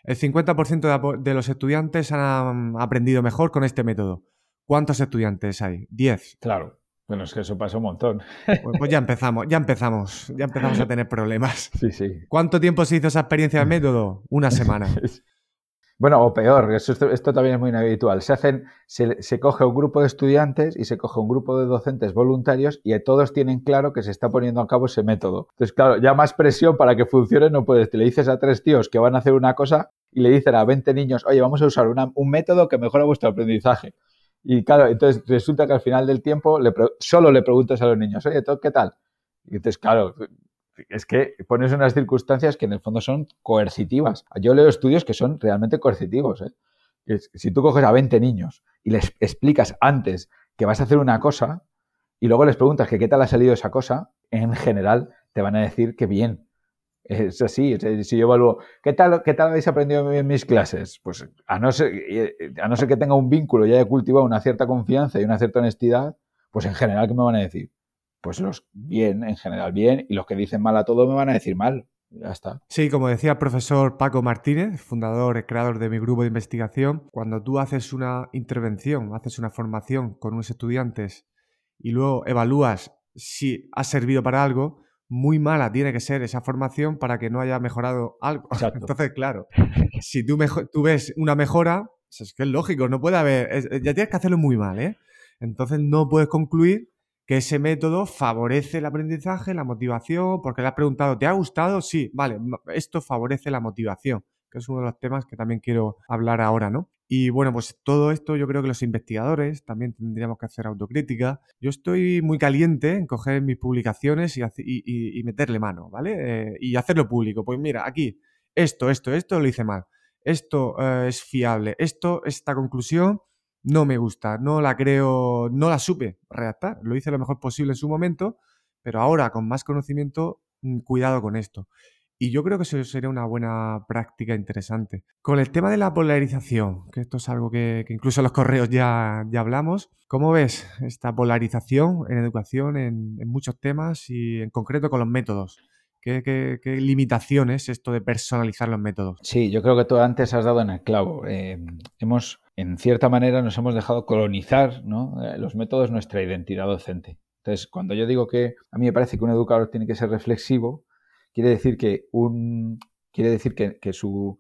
El 50% de, de, los estudiantes han aprendido mejor con este método. ¿Cuántos estudiantes hay? 10. Claro. Bueno, es que eso pasa un montón. Pues, pues, ya empezamos, ya empezamos, ya empezamos a tener problemas. Sí, sí. ¿Cuánto tiempo se hizo esa experiencia del método? Una semana. Bueno, o peor, esto, también es muy inhabitual. Se hacen, se, coge un grupo de estudiantes y se coge un grupo de docentes voluntarios y todos tienen claro que se está poniendo a cabo ese método. Entonces, claro, ya más presión para que funcione no puedes. Te le dices a tres tíos que van a hacer una cosa y le dicen a 20 niños, oye, vamos a usar un método que mejora vuestro aprendizaje. Y claro, entonces resulta que al final del tiempo solo le preguntas a los niños, oye, ¿qué tal? Y entonces, claro, es que pones unas circunstancias que en el fondo son coercitivas. Yo leo estudios que son realmente coercitivos. ¿eh? Si tú coges a 20 niños y les explicas antes que vas a hacer una cosa y luego les preguntas que qué tal ha salido esa cosa, en general te van a decir que bien. Es así, si yo evalúo, ¿qué tal, ¿qué tal habéis aprendido en mis clases? Pues a no, ser, a no ser que tenga un vínculo y haya cultivado una cierta confianza y una cierta honestidad, pues en general, ¿qué me van a decir? pues los bien, en general bien, y los que dicen mal a todo me van a decir mal. Ya está. Sí, como decía el profesor Paco Martínez, fundador y creador de mi grupo de investigación, cuando tú haces una intervención, haces una formación con unos estudiantes y luego evalúas si ha servido para algo, muy mala tiene que ser esa formación para que no haya mejorado algo. Entonces, claro, si tú, tú ves una mejora, pues es que es lógico, no puede haber, ya tienes que hacerlo muy mal, ¿eh? Entonces no puedes concluir que ese método favorece el aprendizaje, la motivación, porque le has preguntado, ¿te ha gustado? Sí, vale, esto favorece la motivación, que es uno de los temas que también quiero hablar ahora, ¿no? Y bueno, pues todo esto yo creo que los investigadores también tendríamos que hacer autocrítica. Yo estoy muy caliente en coger mis publicaciones y, meterle mano, ¿vale? Eh, y hacerlo público. Pues mira, aquí, esto, esto, esto lo hice mal. Esto eh, es fiable. Esto, esta conclusión no me gusta, no la creo, no la supe redactar. Lo hice lo mejor posible en su momento, pero ahora con más conocimiento, mm, cuidado con esto. Y yo creo que eso sería una buena práctica interesante. Con el tema de la polarización, que esto es algo que, incluso en los correos ya, hablamos, ¿cómo ves esta polarización en educación en, muchos temas y en concreto con los métodos? ¿Qué, qué, limitaciones esto de personalizar los métodos? Sí, yo creo que tú antes has dado en el clavo. Eh, hemos en cierta manera nos hemos dejado colonizar eh, los métodos nuestra identidad docente. Entonces, cuando yo digo que a mí me parece que un educador tiene que ser reflexivo, quiere decir que un quiere decir que, su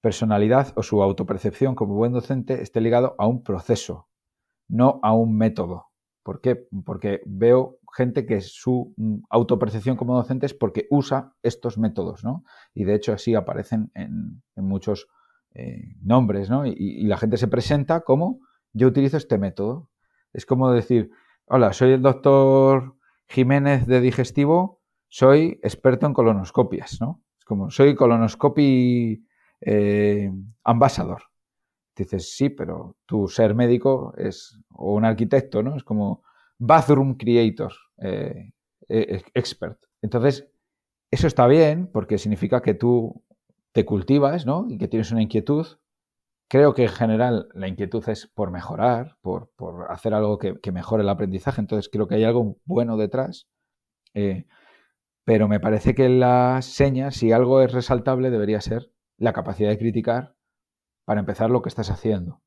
personalidad o su autopercepción como buen docente esté ligado a un proceso, no a un método. ¿Por qué? Porque veo gente que su mm, autopercepción como docente es porque usa estos métodos, ¿no? Y de hecho así aparecen en, muchos eh, nombres, ¿no? Y, la gente se presenta como yo utilizo este método. Es como decir, hola, soy el doctor Jiménez de digestivo, soy experto en colonoscopias, ¿no? Es como, soy colonoscopy eh, ambasador. Dices, sí, pero tu ser médico es, o un arquitecto, ¿no? Es como bathroom creator, eh, expert. Entonces, eso está bien porque significa que tú te cultivas, ¿no? Y que tienes una inquietud. Creo que en general la inquietud es por mejorar, por, hacer algo que, mejore el aprendizaje. Entonces creo que hay algo bueno detrás. Eh, pero me parece que la seña, si algo es resaltable, debería ser la capacidad de criticar para empezar lo que estás haciendo.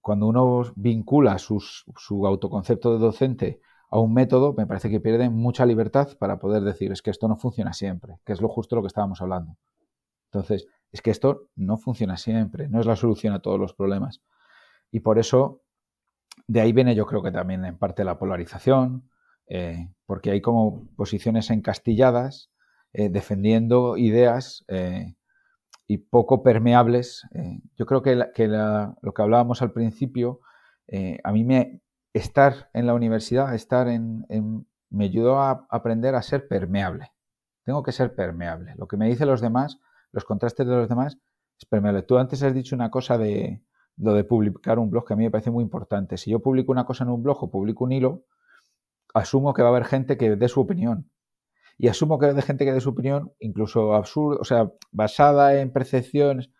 Cuando uno vincula su autoconcepto de docente a un método, me parece que pierde mucha libertad para poder decir, es que esto no funciona siempre, que es lo justo lo que estábamos hablando. Entonces, es que esto no funciona siempre, no es la solución a todos los problemas. Y por eso, de ahí viene yo creo que también en parte la polarización, eh, porque hay como posiciones encastilladas eh, defendiendo ideas eh, y poco permeables. yo creo que, lo que hablábamos al principio, a mí me estar en la universidad, estar en, me ayudó a aprender a ser permeable. Tengo que ser permeable. Lo que me dicen los demás los contrastes de los demás es permeable. Tú antes has dicho una cosa de lo de publicar un blog que a mí me parece muy importante. Si yo publico una cosa en un blog o publico un hilo, asumo que va a haber gente que dé su opinión. Y asumo que hay gente que dé su opinión, incluso absurda, o sea, basada en percepciones.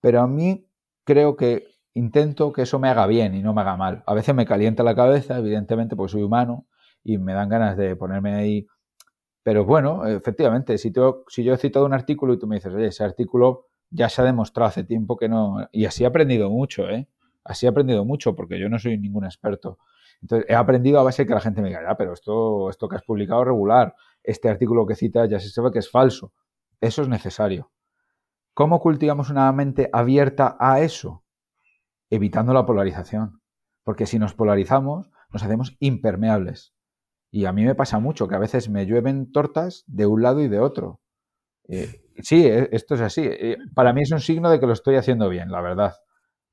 Pero a mí creo que intento que eso me haga bien y no me haga mal. A veces me calienta la cabeza, evidentemente, porque soy humano y me dan ganas de ponerme ahí pero bueno, efectivamente, si, si yo he citado un artículo y tú me dices, oye, ese artículo ya se ha demostrado hace tiempo que no. Y así he aprendido mucho, ¿eh? Así he aprendido mucho, porque yo no soy ningún experto. Entonces, he aprendido a base que la gente me diga, ya, pero esto, esto que has publicado regular, este artículo que citas ya se sabe que es falso. Eso es necesario. ¿Cómo cultivamos una mente abierta a eso? Evitando la polarización. Porque si nos polarizamos, nos hacemos impermeables. Y a mí me pasa mucho que a veces me llueven tortas de un lado y de otro. Eh, sí, e, esto es así. Eh, para mí es un signo de que lo estoy haciendo bien, la verdad.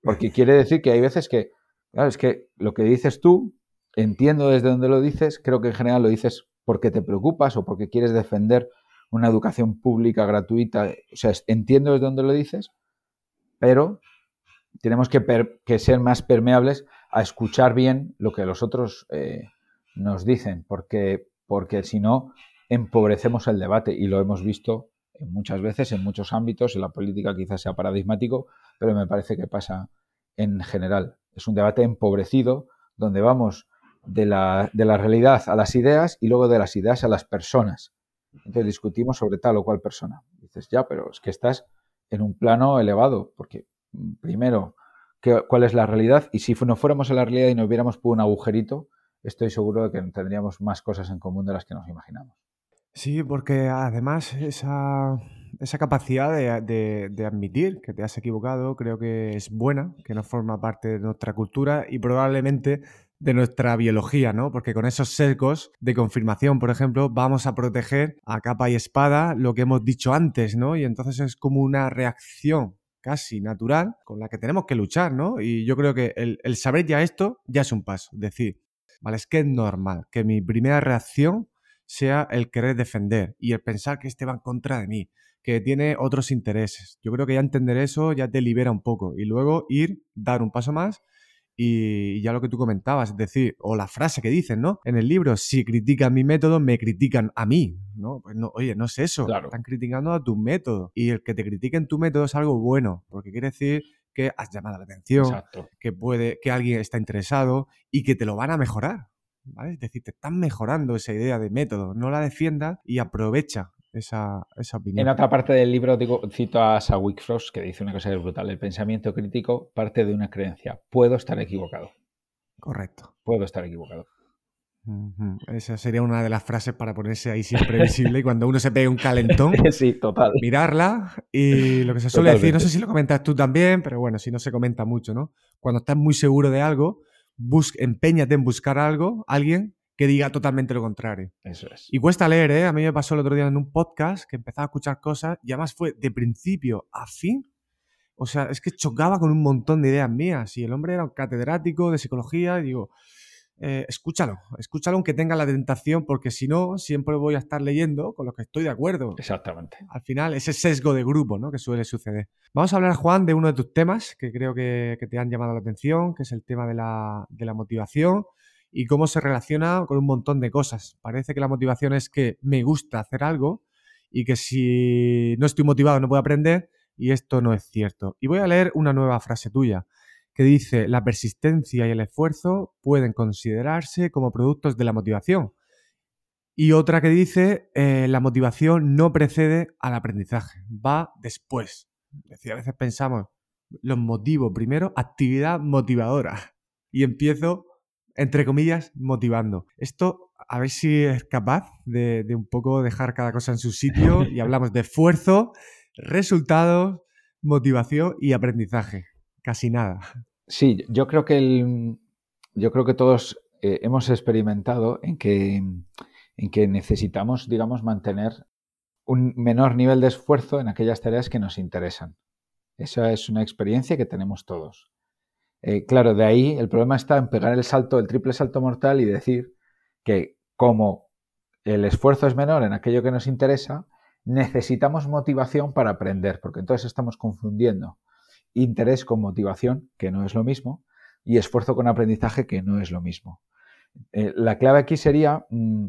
Porque quiere decir que hay veces que, claro, es que lo que dices tú, entiendo desde dónde lo dices, creo que en general lo dices porque te preocupas o porque quieres defender una educación pública gratuita. O sea, entiendo desde dónde lo dices, pero tenemos que, ser más permeables a escuchar bien lo que los otros eh, nos dicen, porque, porque si no, empobrecemos el debate y lo hemos visto muchas veces en muchos ámbitos, en la política quizás sea paradigmático, pero me parece que pasa en general. Es un debate empobrecido donde vamos de la, de la realidad a las ideas y luego de las ideas a las personas. Entonces discutimos sobre tal o cual persona. Dices, ya, pero es que estás en un plano elevado, porque mm, primero, ¿qué, ¿cuál es la realidad? Y si no fuéramos a la realidad y nos viéramos por un agujerito, estoy seguro de que tendríamos más cosas en común de las que nos imaginamos. Sí, porque además esa, esa capacidad de, de, admitir que te has equivocado creo que es buena, que no forma parte de nuestra cultura y probablemente de nuestra biología, ¿no? Porque con esos sesgos de confirmación, por ejemplo, vamos a proteger a capa y espada lo que hemos dicho antes, ¿no? Y entonces es como una reacción casi natural con la que tenemos que luchar, ¿no? Y yo creo que el, el saber ya esto ya es un paso. Decir, vale, es que es normal que mi primera reacción sea el querer defender y el pensar que este va en contra de mí, que tiene otros intereses. Yo creo que ya entender eso ya te libera un poco y luego ir, dar un paso más y ya lo que tú comentabas, es decir, o la frase que dicen, ¿no? En el libro, si critican mi método, me critican a mí, ¿no? Pues no, oye, no es eso, están criticando a tu método y el que te critiquen tu método es algo bueno, porque quiere decir que has llamado la atención, que puede, que alguien está interesado y que te lo van a mejorar. ¿vale? Es decir, te están mejorando esa idea de método, no la defiendas y aprovecha esa, opinión. En otra parte del libro digo, cito a Sawick Frost que dice una cosa que es brutal. El pensamiento crítico parte de una creencia. Puedo estar equivocado. Correcto. Puedo estar equivocado. Esa sería una de las frases para ponerse ahí siempre visible y cuando uno se pegue un calentón, sí, total. mirarla y lo que se suele decir, no sé si lo comentas tú también, pero bueno, si no se comenta mucho, ¿no? Cuando estás muy seguro de algo, empeñate en buscar algo, alguien que diga totalmente lo contrario. Eso es. Y cuesta leer, ¿eh? A mí me pasó el otro día en un podcast que empezaba a escuchar cosas y además fue de principio a fin. O sea, es que chocaba con un montón de ideas mías. Y el hombre era un catedrático de psicología y digo, eh, escúchalo, escúchalo aunque tenga la tentación, porque si no, siempre voy a estar leyendo con lo que estoy de acuerdo. Exactamente. Al final, ese sesgo de grupo, ¿no? Que suele suceder. Vamos a hablar, Juan, de uno de tus temas que creo que, te han llamado la atención, que es el tema de la, de la motivación y cómo se relaciona con un montón de cosas. Parece que la motivación es que me gusta hacer algo y que si no estoy motivado no puedo aprender y esto no es cierto. Y voy a leer una nueva frase tuya que dice, la persistencia y el esfuerzo pueden considerarse como productos de la motivación. Y otra que dice, eh, la motivación no precede al aprendizaje, va después. Es decir, a veces pensamos, los motivo primero, actividad motivadora. Y empiezo, entre comillas, motivando. Esto, a ver si es capaz de, de un poco dejar cada cosa en su sitio y hablamos de esfuerzo, resultados, motivación y aprendizaje casi nada. Sí, yo creo que el, yo creo que todos eh, hemos experimentado en que, en que necesitamos, digamos, mantener un menor nivel de esfuerzo en aquellas tareas que nos interesan. Esa es una experiencia que tenemos todos. Eh, claro, de ahí el problema está en pegar el salto, el triple salto mortal y decir que como el esfuerzo es menor en aquello que nos interesa, necesitamos motivación para aprender, porque entonces estamos confundiendo interés con motivación, que no es lo mismo, y esfuerzo con aprendizaje, que no es lo mismo. Eh, la clave aquí sería, mm,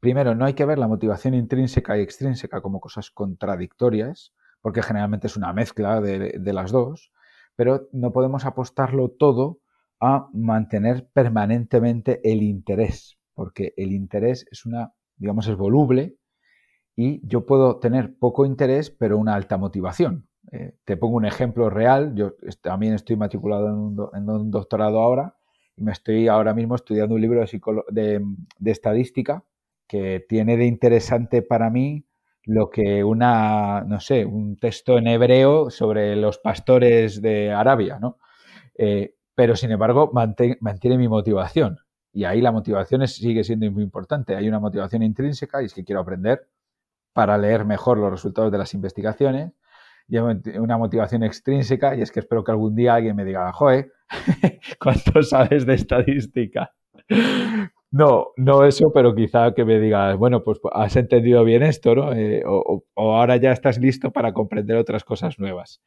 primero, no hay que ver la motivación intrínseca y extrínseca como cosas contradictorias, porque generalmente es una mezcla de, de las dos, pero no podemos apostarlo todo a mantener permanentemente el interés, porque el interés es una, digamos, es voluble y yo puedo tener poco interés, pero una alta motivación. Eh, te pongo un ejemplo real. Yo también estoy matriculado en un, doctorado ahora y me estoy ahora mismo estudiando un libro de, de, estadística que tiene de interesante para mí lo que una, no sé, un texto en hebreo sobre los pastores de Arabia, ¿no? Eh, pero sin embargo mantiene mi motivación. Y ahí la motivación sigue siendo muy importante. Hay una motivación intrínseca y es que quiero aprender para leer mejor los resultados de las investigaciones. Y una motivación extrínseca y es que espero que algún día alguien me diga, joe, ¿cuánto sabes de estadística? No, no eso, pero quizá que me digas, bueno, pues has entendido bien esto, ¿no? Eh, o, ahora ya estás listo para comprender otras cosas nuevas.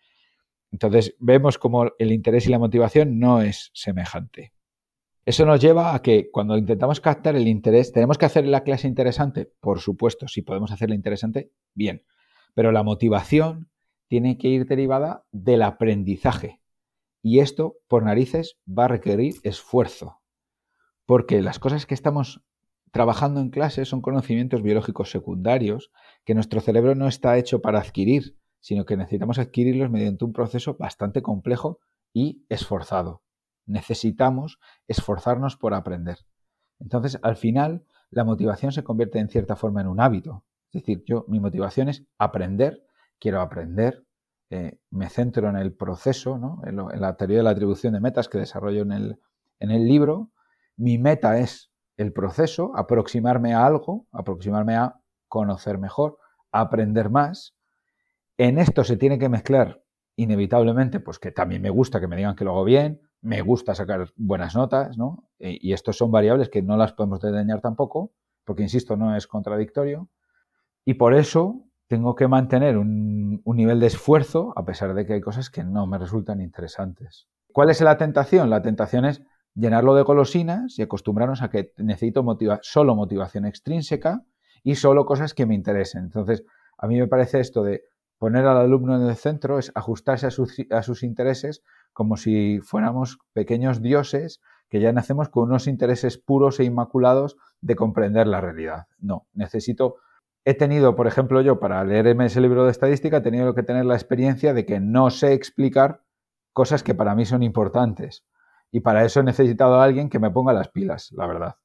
Entonces, vemos como el interés y la motivación no es semejante. Eso nos lleva a que cuando intentamos captar el interés, ¿tenemos que hacer la clase interesante? Por supuesto, si podemos hacerla interesante, bien. Pero la motivación tiene que ir derivada del aprendizaje. Y esto, por narices, va a requerir esfuerzo. Porque las cosas que estamos trabajando en clase son conocimientos biológicos secundarios que nuestro cerebro no está hecho para adquirir, sino que necesitamos adquirirlos mediante un proceso bastante complejo y esforzado necesitamos esforzarnos por aprender. Entonces, al final, la motivación se convierte en cierta forma en un hábito. Es decir, yo, mi motivación es aprender, quiero aprender, eh, me centro en el proceso, en, la teoría de la atribución de metas que desarrollo en el libro. Mi meta es el proceso, aproximarme a algo, aproximarme a conocer mejor, aprender más. En esto se tiene que mezclar inevitablemente, pues que también me gusta que me digan que lo hago bien, me gusta sacar buenas notas, ¿no? Y estos son variables que no las podemos desdeñar tampoco, porque, insisto, no es contradictorio. Y por eso tengo que mantener un, nivel de esfuerzo, a pesar de que hay cosas que no me resultan interesantes. ¿Cuál es la tentación? La tentación es llenarlo de golosinas y acostumbrarnos a que necesito solo motivación extrínseca y solo cosas que me interesen. Entonces, a mí me parece esto de poner al alumno en el centro es ajustarse a sus, a sus intereses como si fuéramos pequeños dioses que ya nacemos con unos intereses puros e inmaculados de comprender la realidad. No, necesito... He tenido, por ejemplo, yo para leerme ese libro de estadística, he tenido que tener la experiencia de que no sé explicar cosas que para mí son importantes. Y para eso he necesitado a alguien que me ponga las pilas, la verdad.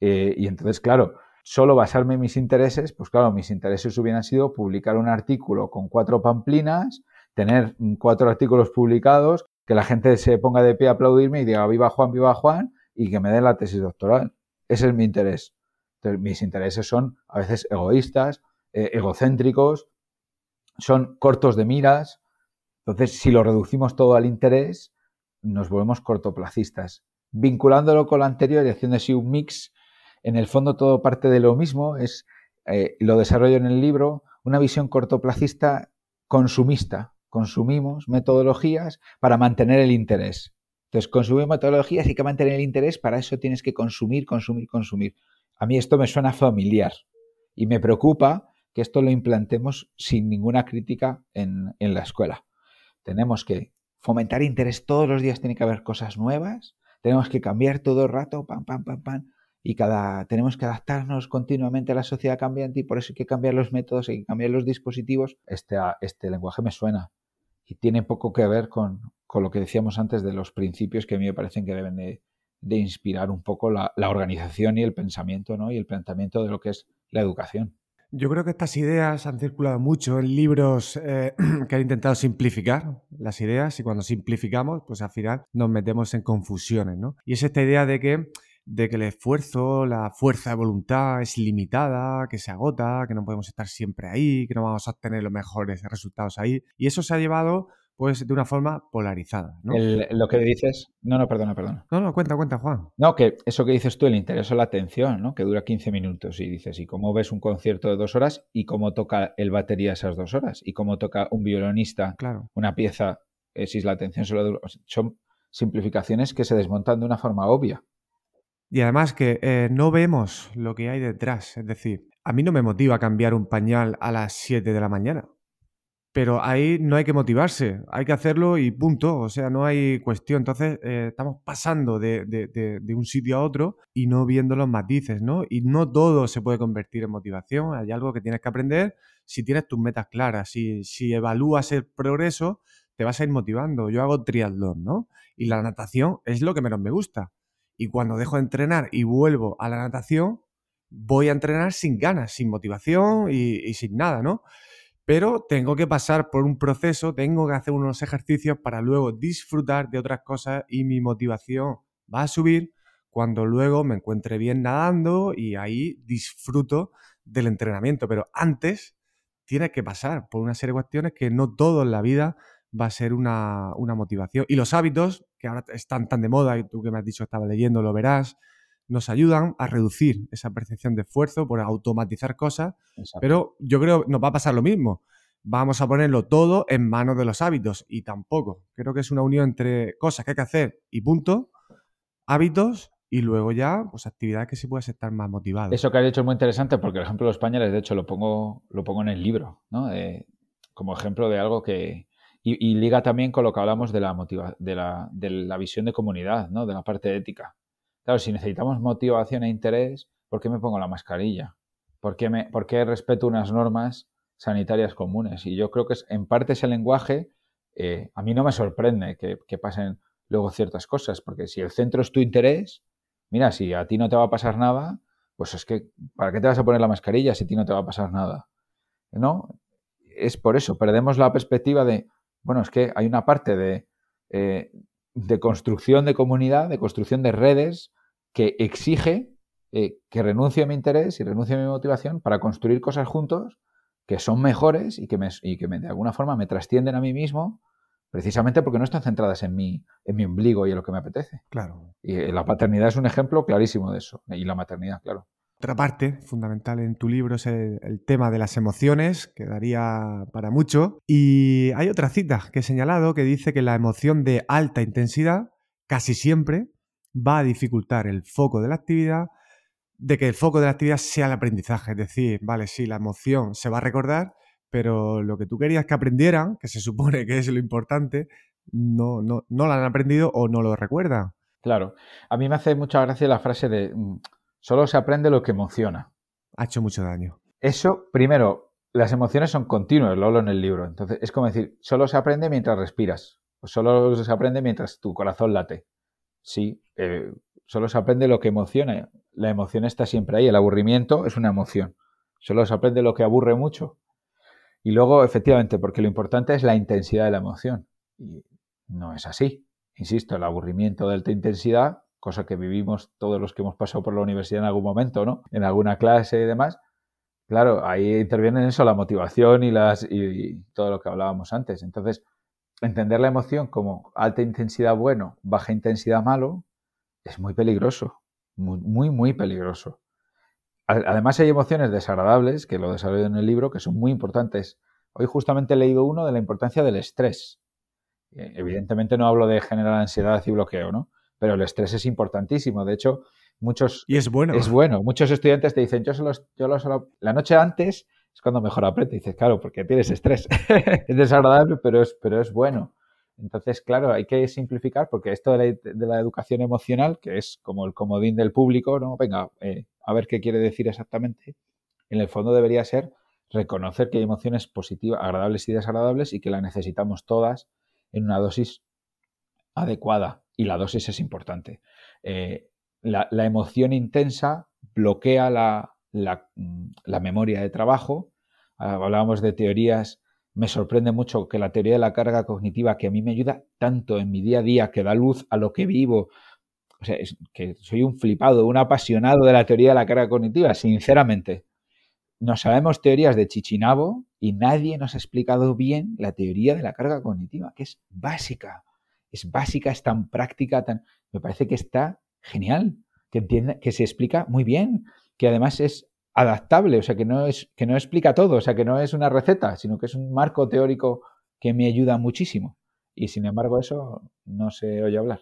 Eh, y entonces, claro, solo basarme en mis intereses, pues claro, mis intereses hubieran sido publicar un artículo con cuatro pamplinas, tener cuatro artículos publicados que la gente se ponga de pie a aplaudirme y diga viva Juan, viva Juan y que me den la tesis doctoral. Ese es mi interés. mis intereses son a veces egoístas, eh, egocéntricos, son cortos de miras. Entonces, si lo reducimos todo al interés, nos volvemos cortoplacistas. Vinculándolo con lo anterior y haciendo así un mix, en el fondo todo parte de lo mismo, es, eh, lo desarrollo en el libro, una visión cortoplacista consumista, consumimos metodologías para mantener el interés. Entonces, consumir metodologías y que mantener el interés, para eso tienes que consumir, consumir, consumir. A mí esto me suena familiar y me preocupa que esto lo implantemos sin ninguna crítica en, en la escuela. Tenemos que fomentar interés todos los días, tiene que haber cosas nuevas, tenemos que cambiar todo el rato, pam, pam, pam, pam, y cada, tenemos que adaptarnos continuamente a la sociedad cambiante y por eso hay que cambiar los métodos, hay que cambiar los dispositivos. Este, este lenguaje me suena y tiene poco que ver con, lo que decíamos antes de los principios que a mí me parecen que deben de, inspirar un poco la, organización y el pensamiento ¿no? y el planteamiento de lo que es la educación. Yo creo que estas ideas han circulado mucho en libros eh, que han intentado simplificar las ideas y cuando simplificamos, pues al final nos metemos en confusiones, ¿no? Y es esta idea de que de que el esfuerzo, la fuerza de voluntad es limitada, que se agota, que no podemos estar siempre ahí, que no vamos a obtener los mejores resultados ahí. Y eso se ha llevado pues de una forma polarizada. ¿no? lo que dices, no, no, perdona, perdona. No, no, cuenta, cuenta, Juan. No, que eso que dices tú, el interés o la atención, ¿no? Que dura 15 minutos y dices, ¿y cómo ves un concierto de dos horas y cómo toca el batería esas dos horas? ¿Y cómo toca un violonista claro. una pieza eh, si la atención solo dura? Son simplificaciones que se desmontan de una forma obvia. Y además que eh, no vemos lo que hay detrás. Es decir, a mí no me motiva cambiar un pañal a las 7 de la mañana. Pero ahí no hay que motivarse, hay que hacerlo y punto. O sea, no hay cuestión. Entonces, eh, estamos pasando de, un sitio a otro y no viendo los matices, ¿no? Y no todo se puede convertir en motivación. Hay algo que tienes que aprender si tienes tus metas claras. Si, si evalúas el progreso, te vas a ir motivando. Yo hago triatlón, ¿no? Y la natación es lo que menos me gusta Y cuando dejo de entrenar y vuelvo a la natación, voy a entrenar sin ganas, sin motivación y, sin nada, ¿no? Pero tengo que pasar por un proceso, tengo que hacer unos ejercicios para luego disfrutar de otras cosas y mi motivación va a subir cuando luego me encuentre bien nadando y ahí disfruto del entrenamiento. Pero antes tienes que pasar por una serie de cuestiones que no todo en la vida va a ser una, motivación. Y los hábitos, que ahora están tan de moda, y tú que me has dicho estaba leyendo, lo verás, nos ayudan a reducir esa percepción de esfuerzo por automatizar cosas, pero yo creo que nos va a pasar lo mismo. Vamos a ponerlo todo en manos de los hábitos y tampoco. Creo que es una unión entre cosas que hay que hacer y punto, hábitos y luego ya, pues actividades que sí puedes estar más motivado. Eso que has dicho es muy interesante porque el ejemplo de los españoles, de hecho, lo pongo, lo pongo en el libro, ¿no? como ejemplo de algo que, y, liga también con lo que hablamos de la, motiva de, la, de la visión de comunidad, ¿no? de la parte ética. Claro, si necesitamos motivación e interés, ¿por qué me pongo la mascarilla? ¿Por qué, me, por qué respeto unas normas sanitarias comunes? Y yo creo que es, en parte ese lenguaje, eh, a mí no me sorprende que, pasen luego ciertas cosas, porque si el centro es tu interés, mira, si a ti no te va a pasar nada, pues es que, ¿para qué te vas a poner la mascarilla si a ti no te va a pasar nada? ¿No? Es por eso, perdemos la perspectiva de, bueno, es que hay una parte eh, de, construcción de comunidad, de construcción de redes, que exige eh, que renuncie a mi interés y renuncie a mi motivación para construir cosas juntos que son mejores y que, me, y que de alguna forma me trascienden a mí mismo, precisamente porque no están centradas en mi, en mi ombligo y en lo que me apetece. Claro. Y eh, la paternidad es un ejemplo clarísimo de eso. Y la maternidad, claro. Otra parte fundamental en tu libro es el, tema de las emociones, que daría para mucho. Y hay otra cita que he señalado que dice que la emoción de alta intensidad casi siempre va a dificultar el foco de la actividad, de que el foco de la actividad sea el aprendizaje. Es decir, vale, sí, la emoción se va a recordar, pero lo que tú querías que aprendieran, que se supone que es lo importante, no, no, no lo han aprendido o no lo recuerdan. Claro. A mí me hace mucha gracia la frase de mm, Solo se aprende lo que emociona. Ha hecho mucho daño. Eso, primero, las emociones son continuas, lo hablo en el libro. Entonces, es como decir, solo se aprende mientras respiras. O solo se aprende mientras tu corazón late. Sí, eh, solo se aprende lo que emociona. La emoción está siempre ahí. El aburrimiento es una emoción. Solo se aprende lo que aburre mucho. Y luego, efectivamente, porque lo importante es la intensidad de la emoción. Y no es así. Insisto, el aburrimiento de alta intensidad cosa que vivimos todos los que hemos pasado por la universidad en algún momento, ¿no? En alguna clase y demás. Claro, ahí intervienen eso, la motivación y, las, y, todo lo que hablábamos antes. Entonces, entender la emoción como alta intensidad bueno, baja intensidad malo, es muy peligroso, muy, muy, muy peligroso. Además hay emociones desagradables, que lo desarrollo en el libro, que son muy importantes. Hoy justamente he leído uno de la importancia del estrés. Eh, evidentemente no hablo de generar ansiedad y bloqueo, ¿no? Pero el estrés es importantísimo. De hecho, muchos... Y es bueno. Es bueno. Muchos estudiantes te dicen, yo solo, yo solo, la noche antes es cuando mejor aprende. Y dices, claro, porque tienes estrés. es desagradable, pero es, pero es bueno. Entonces, claro, hay que simplificar porque esto de la, educación emocional, que es como el comodín del público, ¿no? Venga, eh, a ver qué quiere decir exactamente. En el fondo debería ser reconocer que hay emociones positivas, agradables y desagradables y que las necesitamos todas en una dosis adecuada y la dosis es importante. Eh, la, emoción intensa bloquea la, memoria de trabajo. Ah, hablábamos de teorías. Me sorprende mucho que la teoría de la carga cognitiva, que a mí me ayuda tanto en mi día a día, que da luz a lo que vivo, o sea, que soy un flipado, un apasionado de la teoría de la carga cognitiva, sinceramente. Nos sabemos teorías de Chichinabo y nadie nos ha explicado bien la teoría de la carga cognitiva, que es básica es básica, es tan práctica, tan... me parece que está genial, que, entiende, que se explica muy bien, que además es adaptable, o sea, que no, es, que no explica todo, o sea, que no es una receta, sino que es un marco teórico que me ayuda muchísimo. Y sin embargo eso no se oye hablar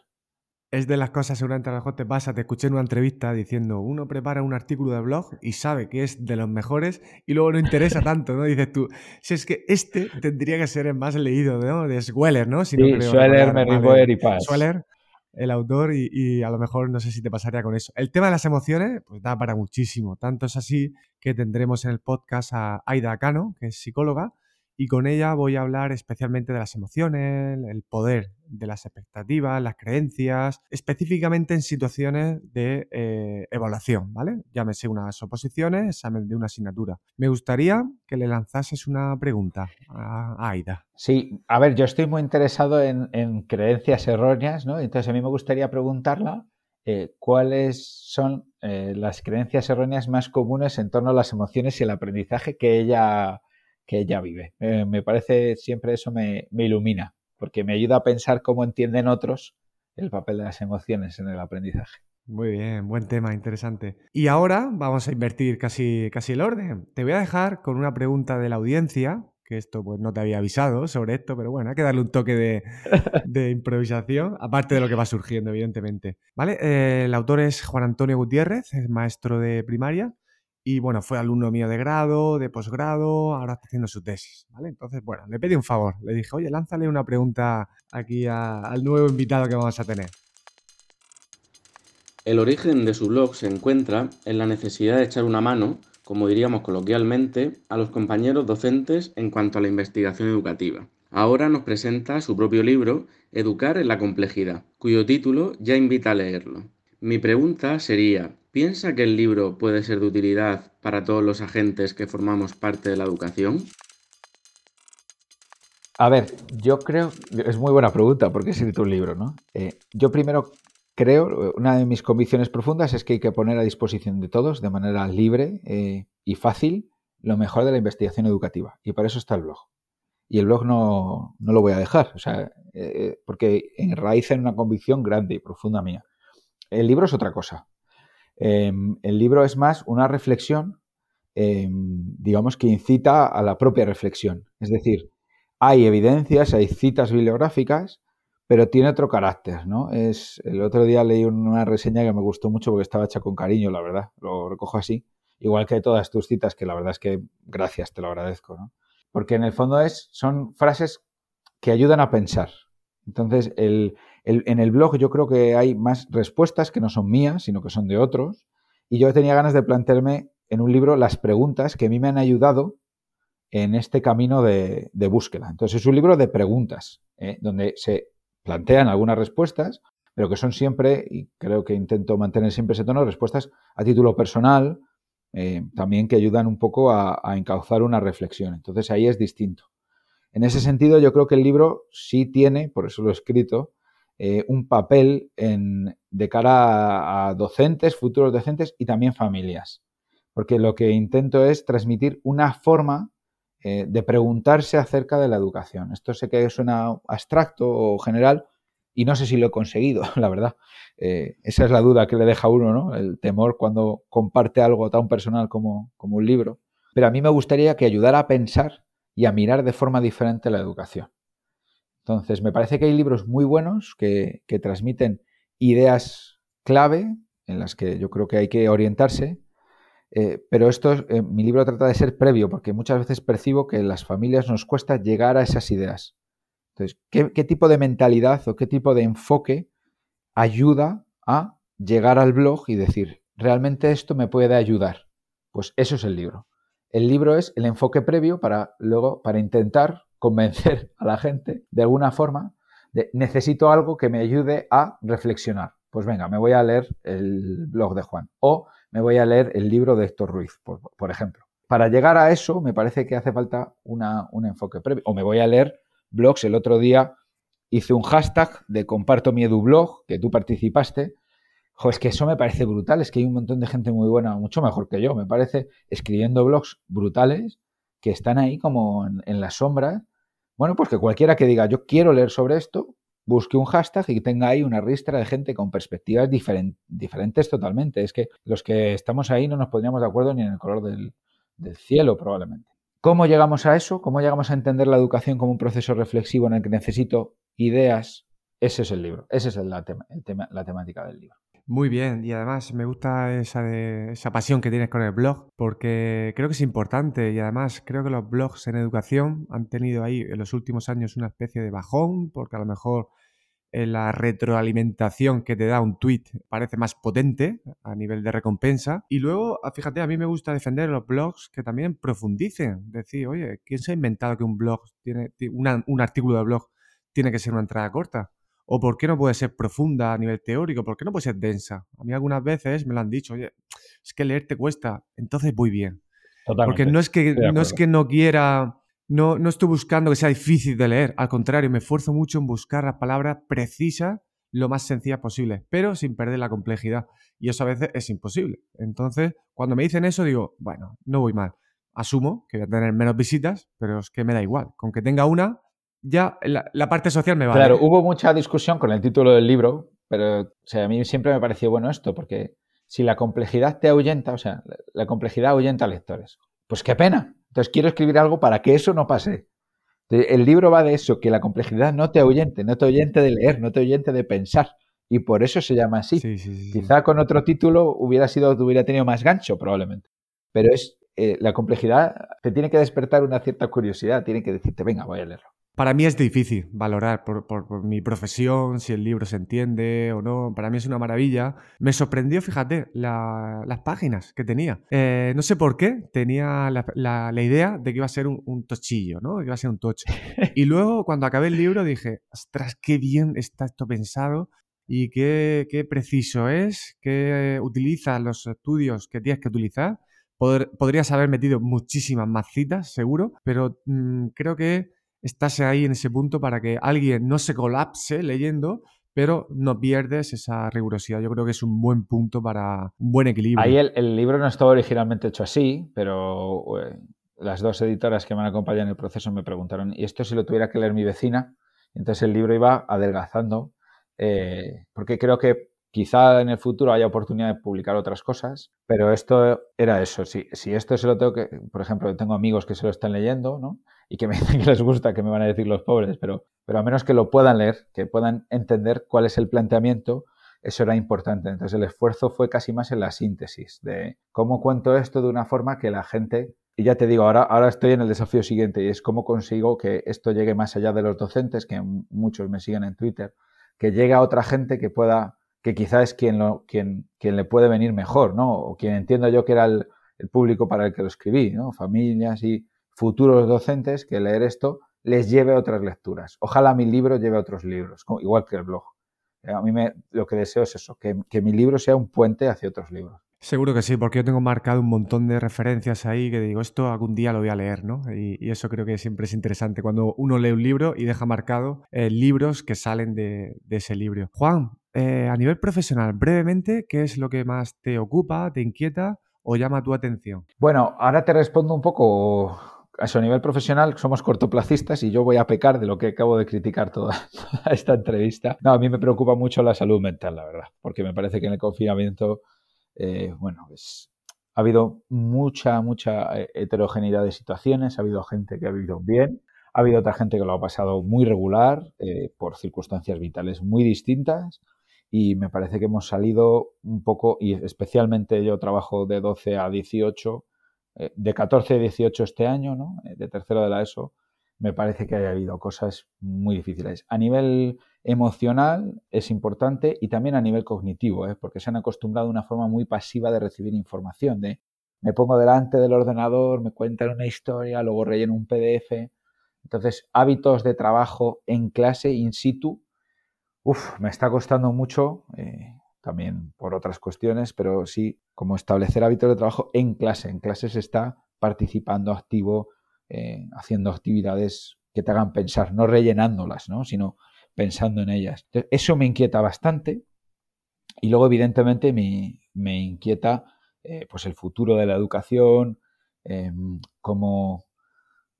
es de las cosas, seguramente a lo mejor te pasa, te escuché en una entrevista diciendo, uno prepara un artículo de blog y sabe que es de los mejores y luego no interesa tanto, ¿no? Dices tú, si es que este tendría que ser el más leído, ¿no? De Sweller, ¿no? Si sí, Sweller, y Paz. Sweller, el autor, y, a lo mejor no sé si te pasaría con eso. El tema de las emociones, pues da para muchísimo. Tanto es así que tendremos en el podcast a Aida Cano, que es psicóloga, y con ella voy a hablar especialmente de las emociones, el poder de las expectativas, las creencias, específicamente en situaciones de eh, evaluación, ¿vale? Llámese unas oposiciones, examen de una asignatura. Me gustaría que le lanzases una pregunta a, Aida. Sí, a ver, yo estoy muy interesado en, creencias erróneas, ¿no? Entonces a mí me gustaría preguntarla eh, cuáles son eh, las creencias erróneas más comunes en torno a las emociones y el aprendizaje que ella que ella vive. Eh, me parece siempre eso me, ilumina, porque me ayuda a pensar cómo entienden otros el papel de las emociones en el aprendizaje. Muy bien, buen tema, interesante. Y ahora vamos a invertir casi, casi el orden. Te voy a dejar con una pregunta de la audiencia, que esto pues no te había avisado sobre esto, pero bueno, hay que darle un toque de, improvisación, aparte de lo que va surgiendo, evidentemente. ¿Vale? Eh, el autor es Juan Antonio Gutiérrez, es maestro de primaria y bueno, fue alumno mío de grado, de posgrado, ahora está haciendo su tesis, ¿vale? Entonces, bueno, le pedí un favor, le dije, oye, lánzale una pregunta aquí al nuevo invitado que vamos a tener. El origen de su blog se encuentra en la necesidad de echar una mano, como diríamos coloquialmente, a los compañeros docentes en cuanto a la investigación educativa. Ahora nos presenta su propio libro, Educar en la complejidad, cuyo título ya invita a leerlo. Mi pregunta sería, ¿Piensa que el libro puede ser de utilidad para todos los agentes que formamos parte de la educación? A ver, yo creo, es muy buena pregunta porque he escrito un libro, ¿no? Eh, yo primero creo, una de mis convicciones profundas es que hay que poner a disposición de todos, de manera libre eh, y fácil, lo mejor de la investigación educativa. Y para eso está el blog. Y el blog no, lo voy a dejar, o sea, eh, porque enraiza en una convicción grande y profunda mía. El libro es otra cosa. Em, el libro es más una reflexión, em, digamos, que incita a la propia reflexión. Es decir, hay evidencias, hay citas bibliográficas, pero tiene otro carácter, ¿no? Es, el otro día leí una reseña que me gustó mucho porque estaba hecha con cariño, la verdad, lo recojo así, igual que todas tus citas, que la verdad es que gracias, te lo agradezco, ¿no? Porque en el fondo es, son frases que ayudan a pensar. Entonces, el, en el blog yo creo que hay más respuestas que no son mías, sino que son de otros. Y yo tenía ganas de plantearme en un libro las preguntas que a mí me han ayudado en este camino de, búsqueda. Entonces es un libro de preguntas, ¿eh? donde se plantean algunas respuestas, pero que son siempre, y creo que intento mantener siempre ese tono, respuestas a título personal, eh, también que ayudan un poco a, a encauzar una reflexión. Entonces ahí es distinto. En ese sentido, yo creo que el libro sí tiene, por eso lo he escrito, eh, un papel en, de cara a, docentes, futuros docentes y también familias. Porque lo que intento es transmitir una forma eh, de preguntarse acerca de la educación. Esto sé que suena abstracto o general y no sé si lo he conseguido, la verdad. Eh, esa es la duda que le deja a uno, ¿no? El temor cuando comparte algo tan personal como, como un libro. Pero a mí me gustaría que ayudara a pensar y a mirar de forma diferente la educación. Entonces, me parece que hay libros muy buenos que, transmiten ideas clave en las que yo creo que hay que orientarse, eh, pero esto, eh, mi libro trata de ser previo, porque muchas veces percibo que las familias nos cuesta llegar a esas ideas. Entonces, ¿qué, tipo de mentalidad o qué tipo de enfoque ayuda a llegar al blog y decir, realmente esto me puede ayudar? Pues eso es el libro. El libro es el enfoque previo para luego, para intentar convencer a la gente de alguna forma de necesito algo que me ayude a reflexionar. Pues venga, me voy a leer el blog de Juan o me voy a leer el libro de Héctor Ruiz, por, ejemplo. Para llegar a eso me parece que hace falta un enfoque previo. O me voy a leer blogs. El otro día hice un hashtag de comparto mi edublog, que tú participaste. Jo, es que eso me parece brutal. Es que hay un montón de gente muy buena, mucho mejor que yo, me parece, escribiendo blogs brutales que están ahí como en, en la sombra bueno, pues que cualquiera que diga yo quiero leer sobre esto, busque un hashtag y tenga ahí una ristra de gente con perspectivas diferentes totalmente. Es que los que estamos ahí no nos pondríamos de acuerdo ni en el color del, cielo probablemente. ¿Cómo llegamos a eso? ¿Cómo llegamos a entender la educación como un proceso reflexivo en el que necesito ideas? Ese es el libro, esa es la temática del libro. Muy bien, y además me gusta esa, esa pasión que tienes con el blog, porque creo que es importante y además creo que los blogs en educación han tenido ahí en los últimos años una especie de bajón, porque a lo mejor eh, la retroalimentación que te da un tweet parece más potente a nivel de recompensa. Y luego, ah, fíjate, a mí me gusta defender los blogs que también profundicen. Decir, oye, ¿quién se ha inventado que un blog tiene, un artículo de blog tiene que ser una entrada corta? ¿O por qué no puede ser profunda a nivel teórico? ¿Por qué no puede ser densa? A mí algunas veces me lo han dicho, oye, es que leer te cuesta, entonces voy bien. Porque no es que no, es que no quiera no, no estoy buscando que sea difícil de leer, al contrario, me esfuerzo mucho en buscar las palabras precisas lo más sencillas posible, pero sin perder la complejidad. Y eso a veces es imposible. Entonces, cuando me dicen eso, digo, bueno, no voy mal. Asumo que voy a tener menos visitas, pero es que me da igual. Con que tenga una, ya la, parte social me va. Claro, hubo mucha discusión con el título del libro, pero sea, a mí siempre me pareció bueno esto, porque si la complejidad te ahuyenta, o sea, la complejidad ahuyenta a lectores, pues qué pena. Entonces quiero escribir algo para que eso no pase. El libro va de eso, que la complejidad no te ahuyente, no te ahuyente de leer, no te ahuyente de pensar. Y por eso se llama así. Quizá con otro título hubiera sido, hubiera tenido más gancho, probablemente. Pero es eh, la complejidad te tiene que despertar una cierta curiosidad, tiene que decirte, venga, voy a leerlo. Para mí es difícil valorar por, mi profesión si el libro se entiende o no. Para mí es una maravilla. Me sorprendió, fíjate, las páginas que tenía. Eh, no sé por qué tenía la, idea de que iba a ser un, tochillo, ¿no? Que iba a ser un tocho. Y luego, cuando acabé el libro, dije, ostras, qué bien está esto pensado y qué, preciso es, qué utiliza los estudios que tienes que utilizar. podrías haber metido muchísimas más citas, seguro, pero mm, creo que estás ahí en ese punto para que alguien no se colapse leyendo, pero no pierdes esa rigurosidad. Yo creo que es un buen punto para un buen equilibrio. Ahí el, libro no estaba originalmente hecho así, pero eh, las dos editoras que me han acompañado en el proceso me preguntaron, ¿y esto si lo tuviera que leer mi vecina? Entonces el libro iba adelgazando, eh, porque creo que quizá en el futuro haya oportunidad de publicar otras cosas, pero esto era eso. Si, si esto se lo tengo que, por ejemplo, tengo amigos que se lo están leyendo, ¿no? Y que me dicen que les gusta, que me van a decir los pobres, pero, pero a menos que lo puedan leer, que puedan entender cuál es el planteamiento, eso era importante. Entonces el esfuerzo fue casi más en la síntesis de cómo cuento esto de una forma que la gente, y ya te digo, ahora, ahora estoy en el desafío siguiente y es cómo consigo que esto llegue más allá de los docentes, que muchos me siguen en Twitter, que llegue a otra gente que pueda, que quizás es quien, lo, quien, quien le puede venir mejor, ¿no? O quien entiendo yo que era el, el público para el que lo escribí, ¿no? Familias y futuros docentes que leer esto les lleve a otras lecturas. Ojalá mi libro lleve a otros libros, igual que el blog. Eh, a mí me, lo que deseo es eso, que, mi libro sea un puente hacia otros libros. Seguro que sí, porque yo tengo marcado un montón de referencias ahí que digo, esto algún día lo voy a leer, ¿no? Y, eso creo que siempre es interesante cuando uno lee un libro y deja marcado eh, libros que salen de, ese libro. Juan, eh, a nivel profesional, brevemente, ¿qué es lo que más te ocupa, te inquieta o llama tu atención? Bueno, ahora te respondo un poco a nivel profesional somos cortoplacistas y yo voy a pecar de lo que acabo de criticar toda, esta entrevista. No, a mí me preocupa mucho la salud mental, la verdad, porque me parece que en el confinamiento, eh, bueno, ha habido mucha, mucha eh, heterogeneidad de situaciones, ha habido gente que ha vivido bien, ha habido otra gente que lo ha pasado muy regular eh, por circunstancias vitales muy distintas y me parece que hemos salido un poco, y especialmente yo trabajo de 12 a 18, eh, de 14 a 18 este año, ¿no? Eh, de tercero de la ESO, me parece que haya habido cosas muy difíciles. A nivel emocional es importante y también a nivel cognitivo, ¿eh? porque se han acostumbrado a una forma muy pasiva de recibir información, de me pongo delante del ordenador, me cuentan una historia, luego relleno un PDF. Entonces, hábitos de trabajo en clase, in situ, uf, me está costando mucho también por otras cuestiones, pero sí como establecer hábitos de trabajo en clase. En clase se está participando activo, eh, haciendo actividades que te hagan pensar, no rellenándolas, ¿no? sino pensando en ellas. eso me inquieta bastante y luego evidentemente me, me inquieta eh, pues el futuro de la educación, em, como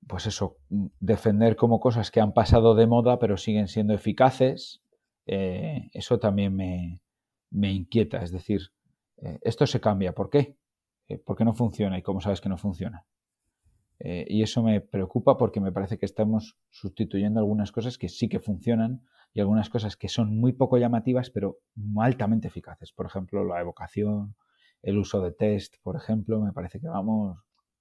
pues eso, defender como cosas que han pasado de moda pero siguen siendo eficaces, eh, eso también me, me inquieta. Es decir, eh, esto se cambia. ¿Por qué? Eh, ¿Por qué no funciona? ¿Y cómo sabes que no funciona? Eh, y eso me preocupa porque me parece que estamos sustituyendo algunas cosas que sí que funcionan y algunas cosas que son muy poco llamativas, pero altamente eficaces. Por ejemplo, la evocación, el uso de test, por ejemplo, me parece que vamos,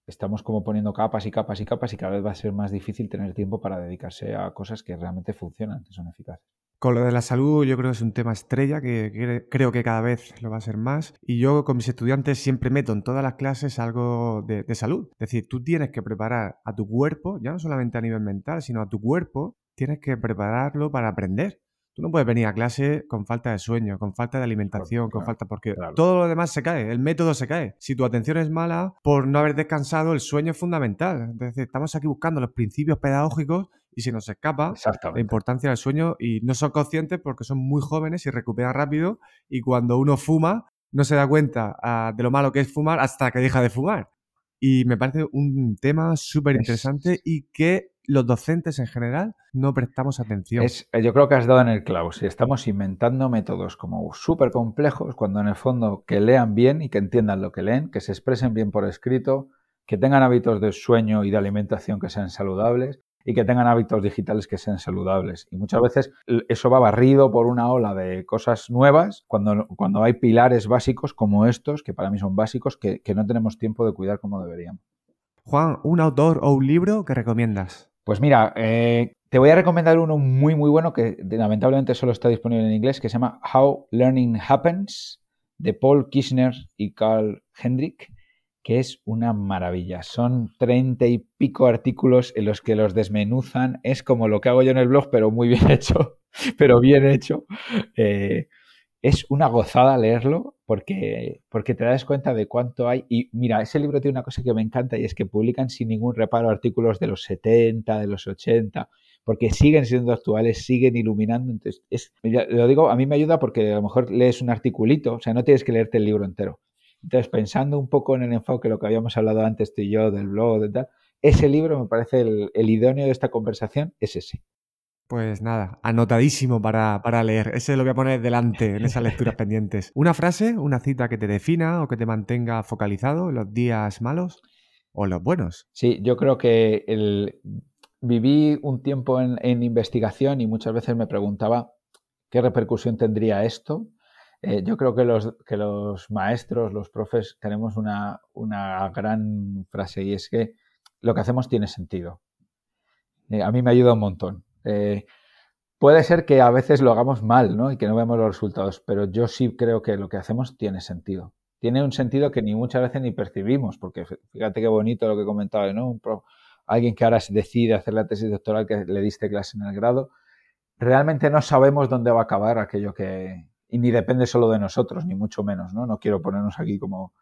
estamos como poniendo capas y capas y capas y cada vez va a ser más difícil tener tiempo para dedicarse a cosas que realmente funcionan, que son eficaces. Con lo de la salud, yo creo que es un tema estrella que, creo que cada vez lo va a ser más. Y yo con mis estudiantes siempre meto en todas las clases algo de, de salud. Es decir, tú tienes que preparar a tu cuerpo, ya no solamente a nivel mental, sino a tu cuerpo, tienes que prepararlo para aprender. Tú no puedes venir a clase con falta de sueño, con falta de alimentación, con falta. porque todo lo demás se cae, el método se cae. Si tu atención es mala, por no haber descansado, el sueño es fundamental. Entonces, estamos aquí buscando los principios pedagógicos y se nos escapa la importancia del sueño y no son conscientes porque son muy jóvenes y recuperan rápido. Y cuando uno fuma, no se da cuenta ah, de lo malo que es fumar hasta que deja de fumar. Y me parece un tema súper interesante y que los docentes en general no prestamos atención. Eh, yo creo que has dado en el clavo. Si estamos inventando métodos como súper complejos, cuando en el fondo que lean bien y que entiendan lo que leen, que se expresen bien por escrito, que tengan hábitos de sueño y de alimentación que sean saludables y que tengan hábitos digitales que sean saludables. Y muchas veces eso va barrido por una ola de cosas nuevas cuando, cuando hay pilares básicos como estos, que para mí son básicos, que, que no tenemos tiempo de cuidar como deberíamos. Juan, ¿un autor o un libro que recomiendas? Pues mira, eh, te voy a recomendar uno muy, muy bueno que lamentablemente solo está disponible en inglés, que se llama How Learning Happens, de Paul Kirchner y Carl Hendrick, que es una maravilla. Son treinta y pico artículos en los que los desmenuzan. Es como lo que hago yo en el blog, pero muy bien hecho, pero bien hecho. Eh, es una gozada leerlo porque, porque te das cuenta de cuánto hay. Y mira, ese libro tiene una cosa que me encanta y es que publican sin ningún reparo artículos de los 70, de los 80, porque siguen siendo actuales, siguen iluminando. Entonces, es, lo digo, a mí me ayuda porque a lo mejor lees un articulito, o sea, no tienes que leerte el libro entero. Entonces, pensando un poco en el enfoque, lo que habíamos hablado antes tú y yo del blog, de tal, ese libro me parece el, el idóneo de esta conversación, es ese. Pues nada, anotadísimo para, para, leer. Ese lo voy a poner delante en esas lecturas pendientes. ¿Una frase, una cita que te defina o que te mantenga focalizado en los días malos o los buenos? Sí, yo creo que el... viví un tiempo en, investigación y muchas veces me preguntaba qué repercusión tendría esto. Eh, yo creo que los, que los maestros, los profes, tenemos una, una gran frase y es que lo que hacemos tiene sentido. Eh, a mí me ayuda un montón. Eh, puede ser que a veces lo hagamos mal, ¿no? Y que no vemos los resultados, pero yo sí creo que lo que hacemos tiene sentido. Tiene un sentido que ni muchas veces ni percibimos, porque fíjate qué bonito lo que comentaba, ¿no? alguien que ahora decide hacer la tesis doctoral que le diste clase en el grado, realmente no sabemos dónde va a acabar aquello que... Y ni depende solo de nosotros, ni mucho menos, ¿no? No quiero ponernos aquí como...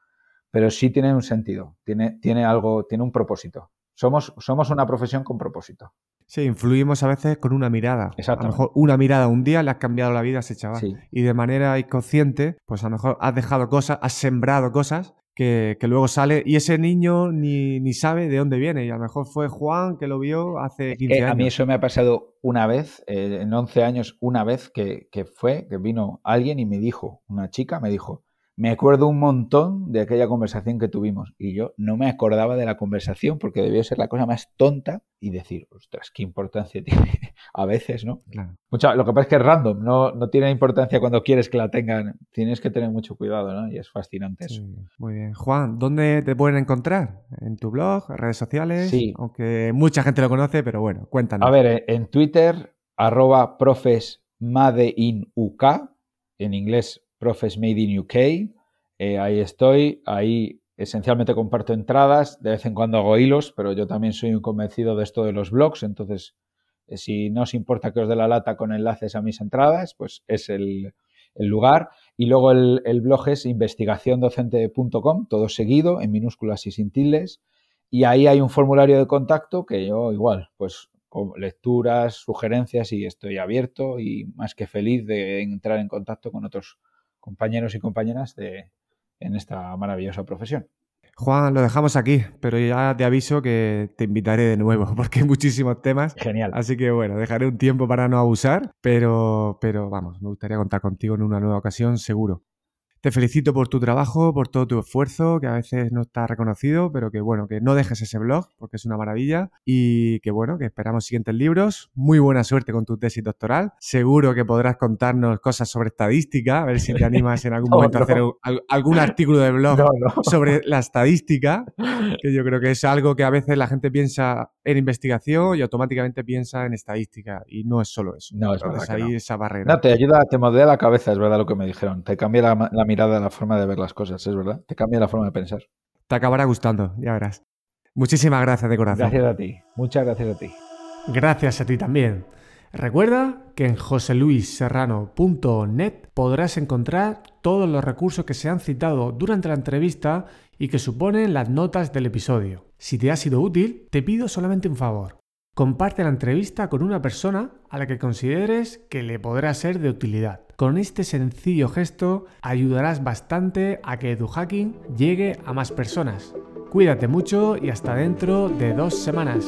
Pero sí tiene un sentido, tiene, tiene algo, tiene un propósito. Somos, somos una profesión con propósito. Sí, influimos a veces con una mirada. A lo mejor una mirada un día le has cambiado la vida a ese chaval. Y de manera inconsciente, pues a lo mejor has dejado cosas, has sembrado cosas que, luego sale y ese niño ni, ni, sabe de dónde viene. Y a lo mejor fue Juan que lo vio hace 15 eh, años. A mí eso me ha pasado una vez, eh, en 11 años, una vez que, que fue, que vino alguien y me dijo, una chica me dijo, me acuerdo un montón de aquella conversación que tuvimos y yo no me acordaba de la conversación porque debió ser la cosa más tonta y decir, ostras, qué importancia tiene a veces, ¿no? lo que pasa es que es random, no, no tiene importancia cuando quieres que la tengan, tienes que tener mucho cuidado, ¿no? Y es fascinante eso. Muy bien. Juan, ¿dónde te pueden encontrar? ¿En tu blog, redes sociales? Sí. Aunque mucha gente lo conoce, pero bueno, cuéntanos. A ver, en Twitter, arroba profesmadeinuk, en inglés Profes Made in UK. Eh, ahí estoy, ahí esencialmente comparto entradas, de vez en cuando hago hilos, pero yo también soy un convencido de esto de los blogs, entonces eh, si no os importa que os dé la lata con enlaces a mis entradas, pues es el, lugar. Y luego el, blog es investigaciondocente.com, todo seguido, en minúsculas y sin tildes. Y ahí hay un formulario de contacto que yo igual, pues con lecturas, sugerencias y estoy abierto y más que feliz de entrar en contacto con otros compañeros y compañeras de, en esta maravillosa profesión. Juan, lo dejamos aquí, pero ya te aviso que te invitaré de nuevo porque hay muchísimos temas. Genial. Así que bueno, dejaré un tiempo para no abusar, pero, pero vamos, me gustaría contar contigo en una nueva ocasión, seguro. Te felicito por tu trabajo, por todo tu esfuerzo, que a veces no está reconocido, pero que bueno, que no dejes ese blog, porque es una maravilla. Y que bueno, que esperamos siguientes libros. Muy buena suerte con tu tesis doctoral. Seguro que podrás contarnos cosas sobre estadística, a ver si te animas en algún momento a hacer algún artículo de blog sobre la estadística, que yo creo que es algo que a veces la gente piensa en investigación y automáticamente piensa en estadística. Y no es solo eso. No, es verdad. ahí esa barrera. No, te ayuda, te modela la cabeza, es verdad lo que me dijeron. Te cambia la, la mirada, la forma de ver las cosas, es verdad. Te cambia la forma de pensar. Te acabará gustando, ya verás. Muchísimas gracias de corazón. Gracias a ti, muchas gracias a ti. Gracias a ti también. Recuerda que en joseluisserrano.net podrás encontrar todos los recursos que se han citado durante la entrevista y que suponen las notas del episodio. Si te ha sido útil, te pido solamente un favor. Comparte la entrevista con una persona a la que consideres que le podrá ser de utilidad. Con este sencillo gesto ayudarás bastante a que EduHacking llegue a más personas. Cuídate mucho y hasta dentro de dos semanas.